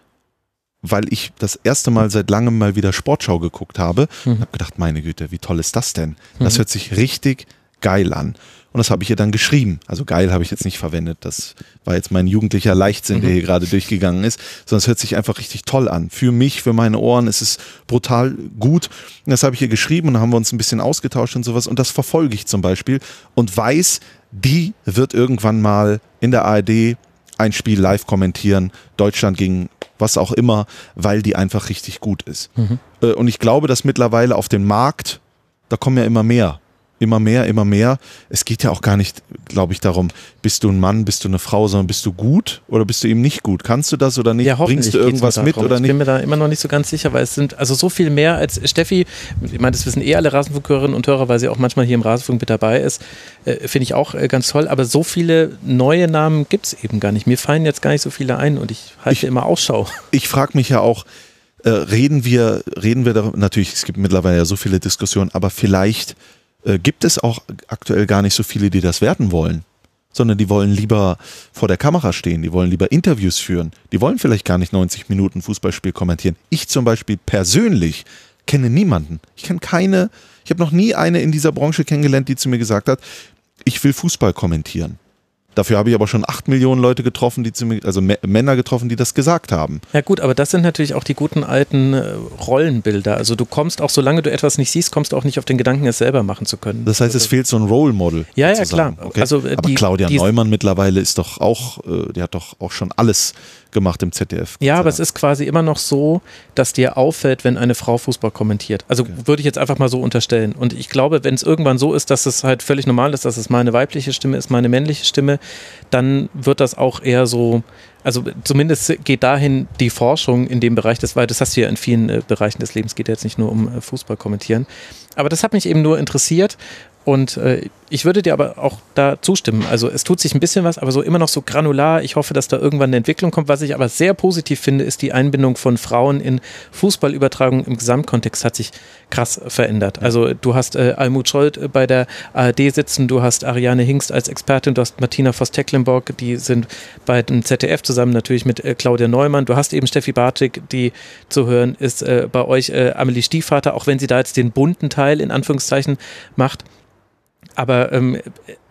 weil ich das erste Mal seit langem mal wieder Sportschau geguckt habe. Mhm. Und habe gedacht, meine Güte, wie toll ist das denn? Das Mhm. hört sich richtig geil an. Und das habe ich ihr dann geschrieben. Also geil habe ich jetzt nicht verwendet. Das war jetzt mein jugendlicher Leichtsinn, der hier gerade durchgegangen ist, sondern es hört sich einfach richtig toll an. Für mich, für meine Ohren ist es brutal gut. Und das habe ich ihr geschrieben und dann haben wir uns ein bisschen ausgetauscht und sowas. Und das verfolge ich zum Beispiel und weiß, die wird irgendwann mal in der ARD ein Spiel live kommentieren, Deutschland gegen was auch immer, weil die einfach richtig gut ist. Äh, Und ich glaube, dass mittlerweile auf dem Markt, da kommen ja immer mehr. Immer mehr, immer mehr. Es geht ja auch gar nicht, glaube ich, darum, bist du ein Mann, bist du eine Frau, sondern bist du gut oder bist du eben nicht gut? Kannst du das oder nicht? Ja, Bringst du irgendwas mit oder Ich nicht? bin mir da immer noch nicht so ganz sicher, weil es sind also so viel mehr als Steffi, ich meine, das wissen eh alle Rasenfunkhörerinnen und Hörer, weil sie auch manchmal hier im Rasenfunk mit dabei ist, äh, finde ich auch äh, ganz toll, aber so viele neue Namen gibt es eben gar nicht. Mir fallen jetzt gar nicht so viele ein und ich halte Ich- immer Ausschau. ich frage mich ja auch, äh, reden wir, reden wir darüber, natürlich, es gibt mittlerweile ja so viele Diskussionen, aber vielleicht äh, gibt es auch aktuell gar nicht so viele, die das werden wollen, sondern die wollen lieber vor der Kamera stehen, die wollen lieber Interviews führen, die wollen vielleicht gar nicht 90 Minuten Fußballspiel kommentieren. Ich zum Beispiel persönlich kenne niemanden. Ich kenne keine, ich habe noch nie eine in dieser Branche kennengelernt, die zu mir gesagt hat, ich will Fußball kommentieren. Dafür habe ich aber schon acht Millionen Leute getroffen, die mir, also Mä- Männer getroffen, die das gesagt haben. Ja gut, aber das sind natürlich auch die guten alten äh, Rollenbilder. Also du kommst auch, solange du etwas nicht siehst, kommst du auch nicht auf den Gedanken, es selber machen zu können. Das heißt, es fehlt so ein Role Model. Ja, ja, sozusagen. klar. Okay. Also, äh, Aber die- Claudia die- Neumann mittlerweile ist doch auch, äh, die hat doch auch schon alles gemacht im ZDF. Ja, aber es ist quasi immer noch so, dass dir auffällt, wenn eine Frau Fußball kommentiert. Also würde ich jetzt einfach mal so unterstellen. Und ich glaube, wenn es irgendwann so ist, dass es halt völlig normal ist, dass es mal eine weibliche Stimme ist, mal eine männliche Stimme, dann wird das auch eher so, also zumindest geht dahin die Forschung in dem Bereich des, weil das hast du ja in vielen äh, Bereichen des Lebens, geht ja jetzt nicht nur um äh, Fußball kommentieren. Aber das hat mich eben nur interessiert. Und äh, ich würde dir aber auch da zustimmen. Also es tut sich ein bisschen was, aber so immer noch so granular. Ich hoffe, dass da irgendwann eine Entwicklung kommt. Was ich aber sehr positiv finde, ist die Einbindung von Frauen in Fußballübertragung im Gesamtkontext hat sich krass verändert. Also du hast äh, Almut Scholt äh, bei der ARD sitzen, du hast Ariane Hingst als Expertin, du hast Martina Voss-Tecklenburg, die sind bei dem ZDF zusammen natürlich mit äh, Claudia Neumann. Du hast eben Steffi Bartik, die zu hören ist äh, bei euch äh, Amelie Stiefvater, auch wenn sie da jetzt den bunten Teil in Anführungszeichen macht. Aber ähm,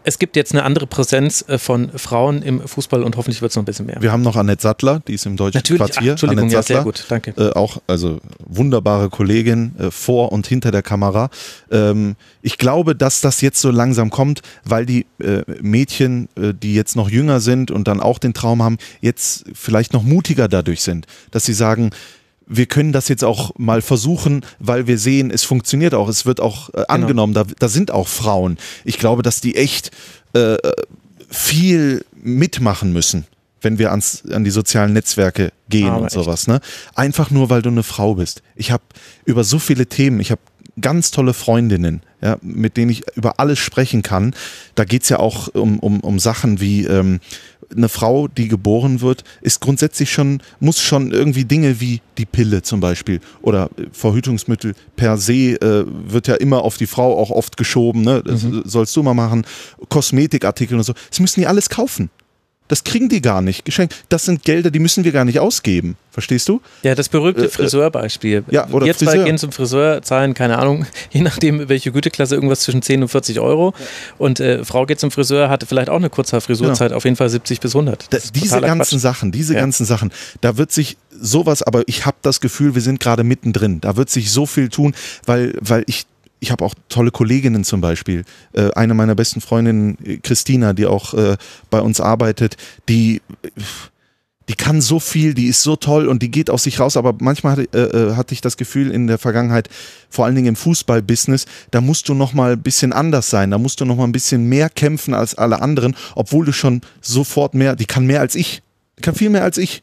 es gibt jetzt eine andere Präsenz äh, von Frauen im Fußball und hoffentlich wird es noch ein bisschen mehr. Wir haben noch Annette Sattler, die ist im deutschen Natürlich, ach, Quartier. Entschuldigung, Annette ja, sehr Sattler. gut, danke. Äh, auch, also wunderbare Kollegin äh, vor und hinter der Kamera. Ähm, ich glaube, dass das jetzt so langsam kommt, weil die äh, Mädchen, äh, die jetzt noch jünger sind und dann auch den Traum haben, jetzt vielleicht noch mutiger dadurch sind, dass sie sagen, wir können das jetzt auch mal versuchen, weil wir sehen, es funktioniert auch, es wird auch Genau. äh, angenommen, da, da sind auch Frauen. Ich glaube, dass die echt äh, viel mitmachen müssen, wenn wir ans, an die sozialen Netzwerke gehen Aber und echt. sowas. Ne? Einfach nur, weil du eine Frau bist. Ich habe über so viele Themen, ich habe ganz tolle Freundinnen, ja, mit denen ich über alles sprechen kann. Da geht's ja auch um, um, um Sachen wie ähm, eine Frau, die geboren wird, ist grundsätzlich schon, muss schon irgendwie Dinge wie die Pille zum Beispiel oder äh, Verhütungsmittel per se äh, wird ja immer auf die Frau auch oft geschoben, ne? Das sollst du mal machen, Kosmetikartikel und so. Das müssen die alles kaufen. Das kriegen die gar nicht geschenkt. Das sind Gelder, die müssen wir gar nicht ausgeben. Verstehst du? Ja, das berühmte Äh, äh, Friseurbeispiel. ja, oder Wir zwei Friseur. gehen zum Friseur, zahlen, keine Ahnung, je nachdem, welche Güteklasse, irgendwas zwischen 10 und 40 Euro. Und äh, Frau geht zum Friseur, hatte vielleicht auch eine Kurzhaarfrisurzeit, auf jeden Fall 70 bis 100. Da, diese ganzen Quatsch. Sachen, diese Ja. ganzen Sachen, da wird sich sowas, aber ich habe das Gefühl, wir sind gerade mittendrin. Da wird sich so viel tun, weil, weil ich, ich habe auch tolle Kolleginnen zum Beispiel. Äh, eine meiner besten Freundinnen, äh, Christina, die auch äh, bei uns arbeitet, die, die kann so viel, die ist so toll und die geht aus sich raus, aber manchmal hatte, äh, hatte ich das Gefühl in der Vergangenheit, vor allen Dingen im Fußballbusiness, da musst du noch mal ein bisschen anders sein, da musst du noch mal ein bisschen mehr kämpfen als alle anderen, obwohl du schon sofort mehr, die kann mehr als ich, die kann viel mehr als ich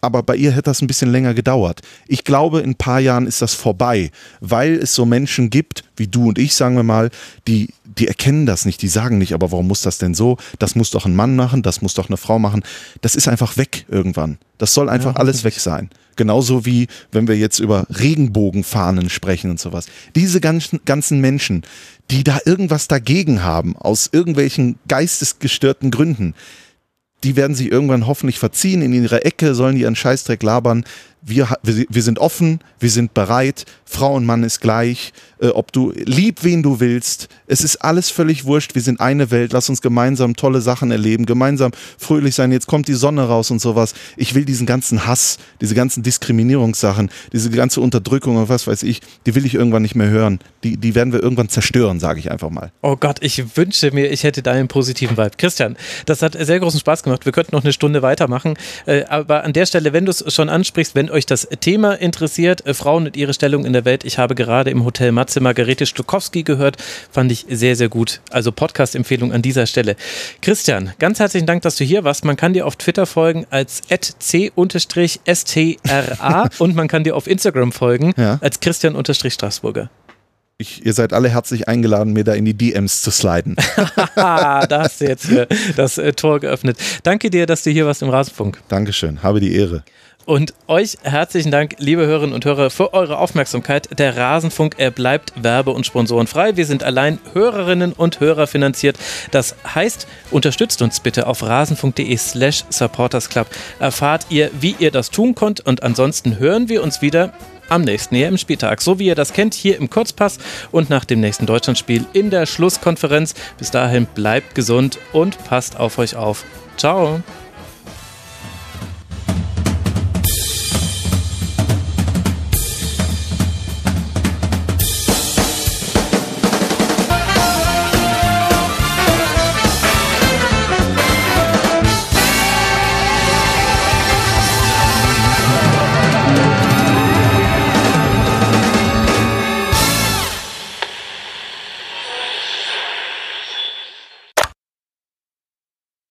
aber bei ihr hätte das ein bisschen länger gedauert. Ich glaube, in ein paar Jahren ist das vorbei, weil es so Menschen gibt, wie du und ich, sagen wir mal, die, die erkennen das nicht, die sagen nicht, aber warum muss das denn so? Das muss doch ein Mann machen, das muss doch eine Frau machen. Das ist einfach weg irgendwann. Das soll einfach ja, alles weg sein. Genauso wie, wenn wir jetzt über Regenbogenfahnen sprechen und sowas. Diese ganzen, ganzen Menschen, die da irgendwas dagegen haben, aus irgendwelchen geistesgestörten Gründen, die werden sich irgendwann hoffentlich verziehen, in ihre Ecke sollen die ihren Scheißdreck labern. Wir, wir, wir sind offen, wir sind bereit, Frau und Mann ist gleich, äh, ob du lieb wen du willst, es ist alles völlig wurscht, wir sind eine Welt, lass uns gemeinsam tolle Sachen erleben, gemeinsam fröhlich sein, jetzt kommt die Sonne raus und sowas. Ich will diesen ganzen Hass, diese ganzen Diskriminierungssachen, diese ganze Unterdrückung und was weiß ich, die will ich irgendwann nicht mehr hören. Die, die werden wir irgendwann zerstören, sage ich einfach mal. Oh Gott, ich wünsche mir, ich hätte deinen positiven Vibe. Christian, das hat sehr großen Spaß gemacht. Wir könnten noch eine Stunde weitermachen. Äh, aber an der Stelle, wenn du es schon ansprichst, wenn euch das Thema interessiert, äh, Frauen und ihre Stellung in der Welt, ich habe gerade im Hotel Matze Margarete Stukowski gehört, fand ich sehr, sehr gut. Also Podcast-Empfehlung an dieser Stelle. Christian, ganz herzlichen Dank, dass du hier warst. Man kann dir auf Twitter folgen als c-stra und man kann dir auf Instagram folgen ja. als Christian-Straßburger. Ich, ihr seid alle herzlich eingeladen, mir da in die DMs zu sliden. da hast du jetzt hier das äh, Tor geöffnet. Danke dir, dass du hier warst im Rasenfunk. Dankeschön, habe die Ehre. Und euch herzlichen Dank, liebe Hörerinnen und Hörer, für eure Aufmerksamkeit. Der Rasenfunk, er bleibt werbe- und sponsorenfrei. Wir sind allein Hörerinnen und Hörer finanziert. Das heißt, unterstützt uns bitte auf rasenfunk.de slash supportersclub. Erfahrt ihr, wie ihr das tun könnt. Und ansonsten hören wir uns wieder am nächsten EM-Spieltag. So wie ihr das kennt, hier im Kurzpass und nach dem nächsten Deutschlandspiel in der Schlusskonferenz. Bis dahin bleibt gesund und passt auf euch auf. Ciao.